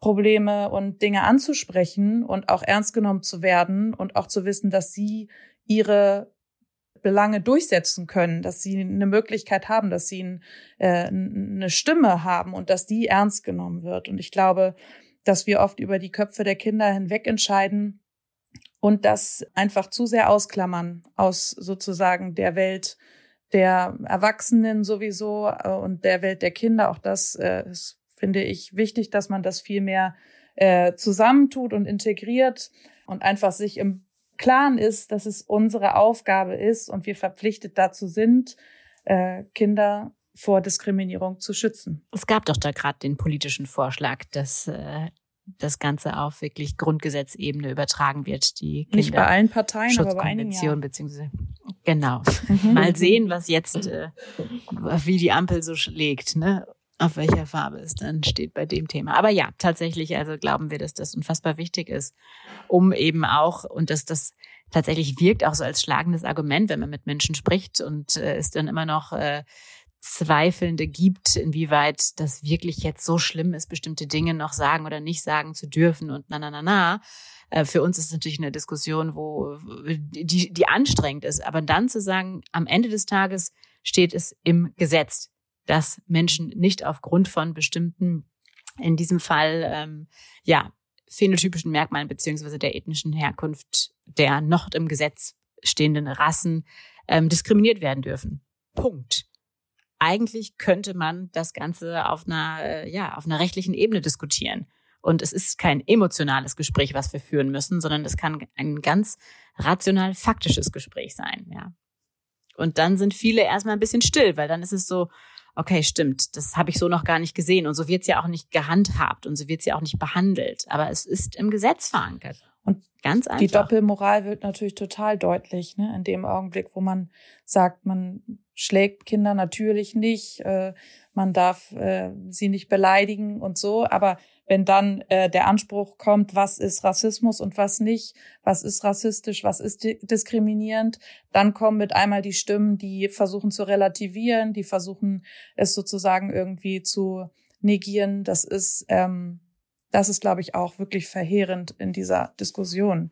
Probleme und Dinge anzusprechen und auch ernst genommen zu werden und auch zu wissen, dass sie ihre Belange durchsetzen können, dass sie eine Möglichkeit haben, dass sie ein, äh, eine Stimme haben und dass die ernst genommen wird. Und ich glaube, dass wir oft über die Köpfe der Kinder hinweg entscheiden und das einfach zu sehr ausklammern aus sozusagen der Welt der Erwachsenen sowieso äh, und der Welt der Kinder. Auch das äh, ist, finde ich, wichtig, dass man das viel mehr äh, zusammentut und integriert und einfach sich im Klaren ist, dass es unsere Aufgabe ist und wir verpflichtet dazu sind, äh, Kinder vor Diskriminierung zu schützen. Es gab doch da gerade den politischen Vorschlag, dass äh, das Ganze auf wirklich Grundgesetzebene übertragen wird. Die Kinder Nicht bei allen Parteien, aber bei einigen ja. beziehungsweise genau. Mhm. Mal sehen, was jetzt äh, wie die Ampel so schlägt, ne? Auf welcher Farbe es dann steht bei dem Thema. Aber ja, tatsächlich, also glauben wir, dass das unfassbar wichtig ist, um eben auch und dass das tatsächlich wirkt auch so als schlagendes Argument, wenn man mit Menschen spricht und äh, ist dann immer noch äh, Zweifelnde gibt, inwieweit das wirklich jetzt so schlimm ist, bestimmte Dinge noch sagen oder nicht sagen zu dürfen und na na na na. Äh, für uns ist es natürlich eine Diskussion, wo die, die anstrengend ist. Aber dann zu sagen, am Ende des Tages steht es im Gesetz, dass Menschen nicht aufgrund von bestimmten, in diesem Fall ähm, ja phänotypischen Merkmalen beziehungsweise der ethnischen Herkunft der noch im Gesetz stehenden Rassen ähm, diskriminiert werden dürfen. Punkt eigentlich könnte man das Ganze auf einer, äh, ja, auf einer rechtlichen Ebene diskutieren. Und es ist kein emotionales Gespräch, was wir führen müssen, sondern es kann ein ganz rational faktisches Gespräch sein, ja. Und dann sind viele erstmal ein bisschen still, weil dann ist es so, okay, stimmt, das habe ich so noch gar nicht gesehen. Und so wird es ja auch nicht gehandhabt und so wird es ja auch nicht behandelt. Aber es ist im Gesetz verankert. Und ganz einfach. Die Doppelmoral wird natürlich total deutlich, ne? In dem Augenblick, wo man sagt, man schlägt Kinder natürlich nicht, äh, man darf äh, sie nicht beleidigen und so, aber wenn dann äh, der Anspruch kommt, was ist Rassismus und was nicht, was ist rassistisch, was ist diskriminierend, dann kommen mit einmal die Stimmen, die versuchen zu relativieren, die versuchen es sozusagen irgendwie zu negieren. Das ist, ähm, das ist, glaube ich, auch wirklich verheerend in dieser Diskussion,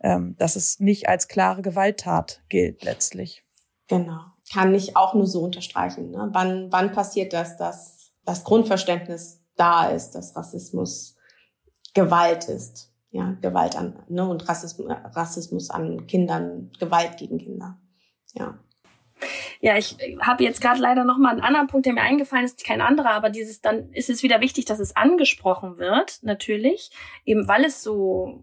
ähm, dass es nicht als klare Gewalttat gilt letztlich. Genau kann ich auch nur so unterstreichen. Ne? Wann, wann passiert das, dass das Grundverständnis da ist, dass Rassismus Gewalt ist? Ja, Gewalt an, ne, und Rassismus, Rassismus an Kindern, Gewalt gegen Kinder. Ja. Ja, ich habe jetzt gerade leider noch mal einen anderen Punkt, der mir eingefallen ist, kein anderer, aber dieses dann ist es wieder wichtig, dass es angesprochen wird, natürlich, eben weil es so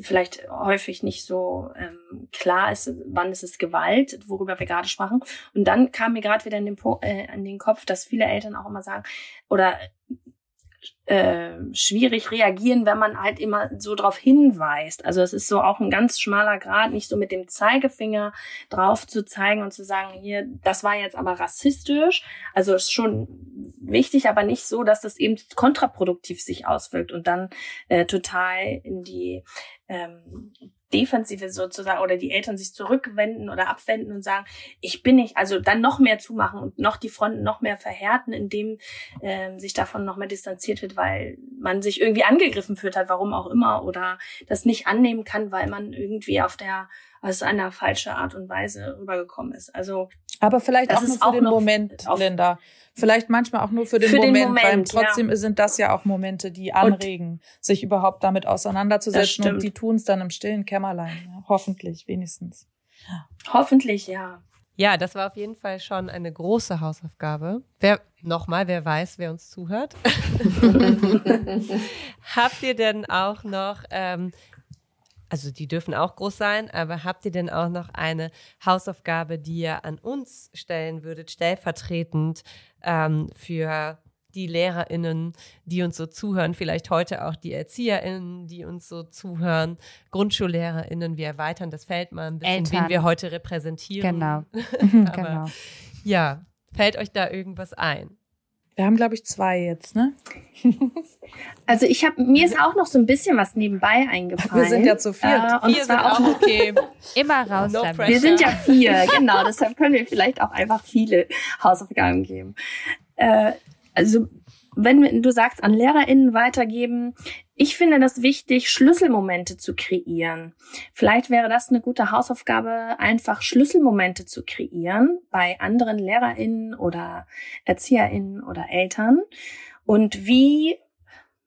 vielleicht häufig nicht so ähm, klar ist, wann ist es Gewalt, worüber wir gerade sprachen. Und dann kam mir gerade wieder in den, po äh, in den Kopf, dass viele Eltern auch immer sagen, oder äh, schwierig reagieren, wenn man halt immer so darauf hinweist. Also es ist so auch ein ganz schmaler Grad, nicht so mit dem Zeigefinger drauf zu zeigen und zu sagen, hier, das war jetzt aber rassistisch. Also ist schon wichtig, aber nicht so, dass das eben kontraproduktiv sich auswirkt und dann äh, total in die ähm, Defensive sozusagen oder die Eltern sich zurückwenden oder abwenden und sagen, ich bin nicht, also dann noch mehr zumachen und noch die Fronten noch mehr verhärten, indem ähm, sich davon noch mehr distanziert wird, weil man sich irgendwie angegriffen fühlt hat, warum auch immer, oder das nicht annehmen kann, weil man irgendwie auf der aus einer falschen Art und Weise rübergekommen ist. Also aber vielleicht auch nur für den Moment, Linda. Vielleicht manchmal auch nur für den, für Moment, den Moment, weil trotzdem ja. sind das ja auch Momente, die anregen, und sich überhaupt damit auseinanderzusetzen und die tun es dann im stillen Kämmerlein. Ja, hoffentlich, wenigstens. Ja. Hoffentlich, ja. Ja, das war auf jeden Fall schon eine große Hausaufgabe. Wer nochmal, wer weiß, wer uns zuhört. [LAUGHS] Habt ihr denn auch noch ähm, also die dürfen auch groß sein, aber habt ihr denn auch noch eine Hausaufgabe, die ihr an uns stellen würdet, stellvertretend ähm, für die LehrerInnen, die uns so zuhören, vielleicht heute auch die ErzieherInnen, die uns so zuhören, GrundschullehrerInnen, wir erweitern das Feld mal ein bisschen, Eltern. wen wir heute repräsentieren. Genau. [LAUGHS] aber, [LAUGHS] genau. Ja, fällt euch da irgendwas ein? Wir haben, glaube ich, zwei jetzt, ne? [LAUGHS] Also ich habe mir ist auch noch so ein bisschen was nebenbei eingefallen. Wir sind ja zu viert. Äh, und vier zwar auch [LAUGHS] okay. Immer raus no damit. Wir sind ja vier, genau. deshalb können wir vielleicht auch einfach viele Hausaufgaben geben. Äh, also wenn du sagst, an LehrerInnen weitergeben, ich finde das wichtig, Schlüsselmomente zu kreieren. Vielleicht wäre das eine gute Hausaufgabe, einfach Schlüsselmomente zu kreieren bei anderen LehrerInnen oder ErzieherInnen oder Eltern. Und wie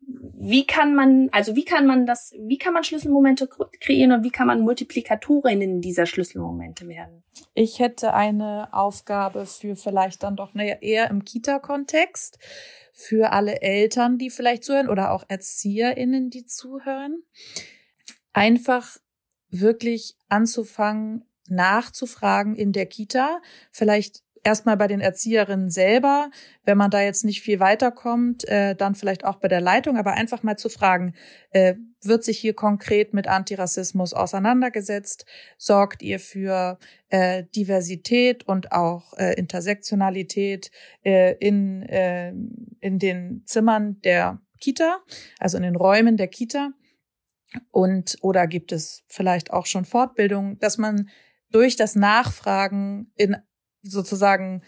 wie kann man, also wie kann man das, wie kann man Schlüsselmomente kreieren und wie kann man Multiplikatorinnen dieser Schlüsselmomente werden? Ich hätte eine Aufgabe für vielleicht dann doch eher im Kita-Kontext für alle Eltern, die vielleicht zuhören oder auch ErzieherInnen, die zuhören. Einfach wirklich anzufangen, nachzufragen in der Kita, vielleicht erstmal bei den Erzieherinnen selber, wenn man da jetzt nicht viel weiterkommt, äh, dann vielleicht auch bei der Leitung, aber einfach mal zu fragen, äh, wird sich hier konkret mit Antirassismus auseinandergesetzt? Sorgt ihr für äh, Diversität und auch äh, Intersektionalität äh, in, äh, in den Zimmern der Kita, also in den Räumen der Kita? Und oder gibt es vielleicht auch schon Fortbildungen, dass man durch das Nachfragen in sozusagen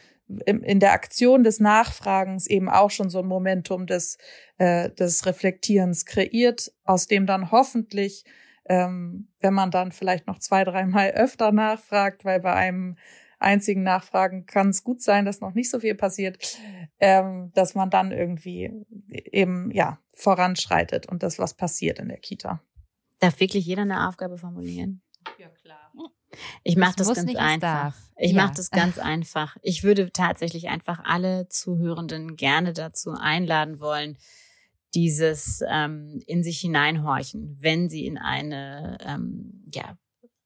in der Aktion des Nachfragens eben auch schon so ein Momentum des, äh, des Reflektierens kreiert, aus dem dann hoffentlich, ähm, wenn man dann vielleicht noch zwei, dreimal öfter nachfragt, weil bei einem einzigen Nachfragen kann es gut sein, dass noch nicht so viel passiert, ähm, dass man dann irgendwie eben ja voranschreitet und das was passiert in der Kita. Darf wirklich jeder eine Aufgabe formulieren? Ja, klar. Ich mache das, ganz einfach. Ich ja. mache das [LAUGHS] ganz einfach. Ich würde tatsächlich einfach alle Zuhörenden gerne dazu einladen wollen, dieses ähm, in sich hineinhorchen, wenn sie in eine ähm, ja,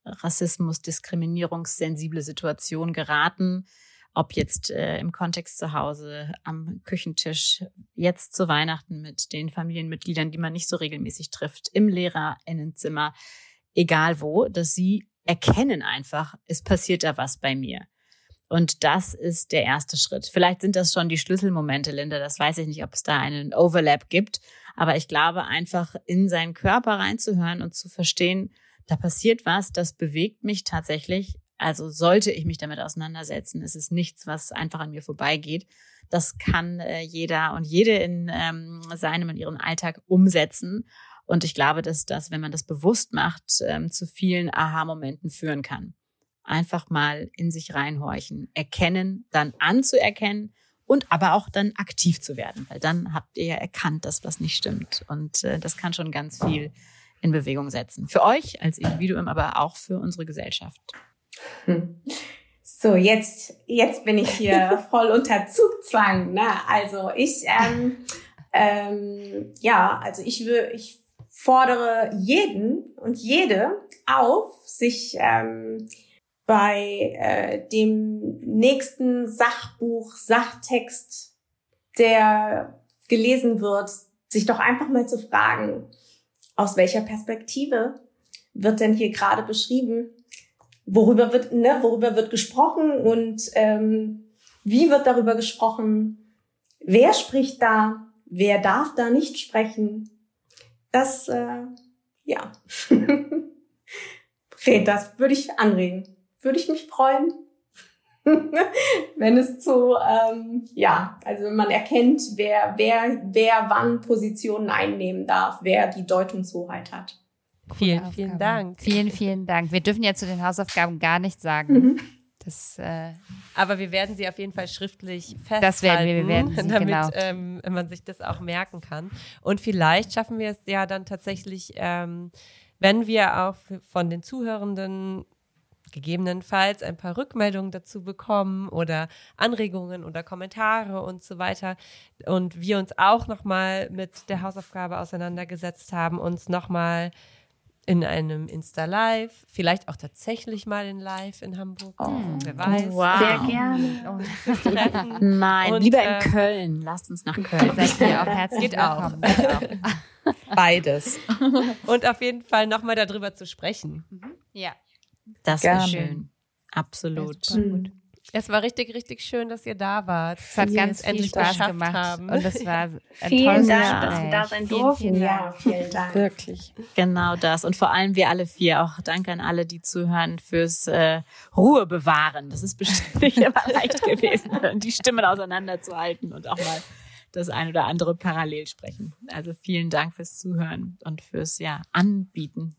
Rassismus, Diskriminierungssensible Situation geraten, ob jetzt äh, im Kontext zu Hause, am Küchentisch, jetzt zu Weihnachten mit den Familienmitgliedern, die man nicht so regelmäßig trifft, im Lehrerinnenzimmer, egal wo, dass sie erkennen einfach, es passiert da was bei mir. Und das ist der erste Schritt. Vielleicht sind das schon die Schlüsselmomente, Linda. Das weiß ich nicht, ob es da einen Overlap gibt. Aber ich glaube, einfach in seinen Körper reinzuhören und zu verstehen, da passiert was, das bewegt mich tatsächlich. Also sollte ich mich damit auseinandersetzen. Es ist nichts, was einfach an mir vorbeigeht. Das kann äh, jeder und jede in ähm, seinem und ihrem Alltag umsetzen. Und ich glaube, dass das, wenn man das bewusst macht, ähm, zu vielen Aha-Momenten führen kann. Einfach mal in sich reinhorchen, erkennen, dann anzuerkennen und aber auch dann aktiv zu werden, weil dann habt ihr ja erkannt, dass was nicht stimmt. Und äh, das kann schon ganz viel in Bewegung setzen. Für euch als Individuum, aber auch für unsere Gesellschaft. Hm. So, jetzt, jetzt bin ich hier [LAUGHS] voll unter Zugzwang. Ne? Also ich, ähm, ähm, ja, also ich will, ich fordere jeden und jede auf, sich ähm, bei äh, dem nächsten Sachbuch, Sachtext, der gelesen wird, sich doch einfach mal zu fragen, aus welcher Perspektive wird denn hier gerade beschrieben? Worüber wird, ne, worüber wird gesprochen und ähm, wie wird darüber gesprochen? Wer spricht da? Wer darf da nicht sprechen? Das, äh, ja, [LAUGHS] das würde ich anregen. Würde ich mich freuen, [LAUGHS] wenn es zu, ähm, ja, also wenn man erkennt, wer, wer, wer wann Positionen einnehmen darf, wer die Deutungshoheit hat. Vielen, vielen Dank. Vielen, vielen Dank. Wir dürfen ja zu den Hausaufgaben gar nichts sagen. Mhm. Das, äh, Aber wir werden sie auf jeden Fall schriftlich festhalten, das werden wir, wir werden sie, [LAUGHS] damit genau. ähm, man sich das auch merken kann. Und vielleicht schaffen wir es ja dann tatsächlich, ähm, wenn wir auch von den Zuhörenden gegebenenfalls ein paar Rückmeldungen dazu bekommen oder Anregungen oder Kommentare und so weiter und wir uns auch nochmal mit der Hausaufgabe auseinandergesetzt haben, uns nochmal in einem Insta-Live, vielleicht auch tatsächlich mal in Live in Hamburg. Oh, wer weiß. Wow. Sehr gerne. [LAUGHS] Nein, und, lieber in äh, Köln. Lasst uns nach Köln. Seid ihr auch herzlich Geht auch. [LAUGHS] Beides. Und auf jeden Fall nochmal darüber zu sprechen. Mhm. Ja. Das wäre schön. Absolut. Mhm. Es war richtig, richtig schön, dass ihr da wart. Es hat ganz viel Spaß gemacht. Haben. Und es war [LAUGHS] ein vielen Dank, dass wir da sein durften. Vielen, ja, vielen Dank. Wirklich. Genau das. Und vor allem wir alle vier. Auch danke an alle, die zuhören, fürs äh, Ruhe bewahren. Das ist bestimmt [LAUGHS] nicht immer leicht gewesen, die Stimmen auseinanderzuhalten und auch mal das ein oder andere parallel sprechen. Also vielen Dank fürs Zuhören und fürs ja Anbieten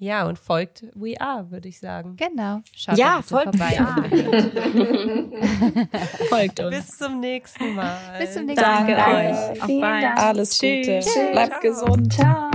ja, und folgt We Are, würde ich sagen. Genau. Schaut ja, folgt vorbei. [LAUGHS] folgt uns. Bis zum nächsten Mal. Bis zum nächsten Mal. Danke euch. Auf bald. Alles Gute. Tschüss. Bleibt Ciao. gesund. Ciao.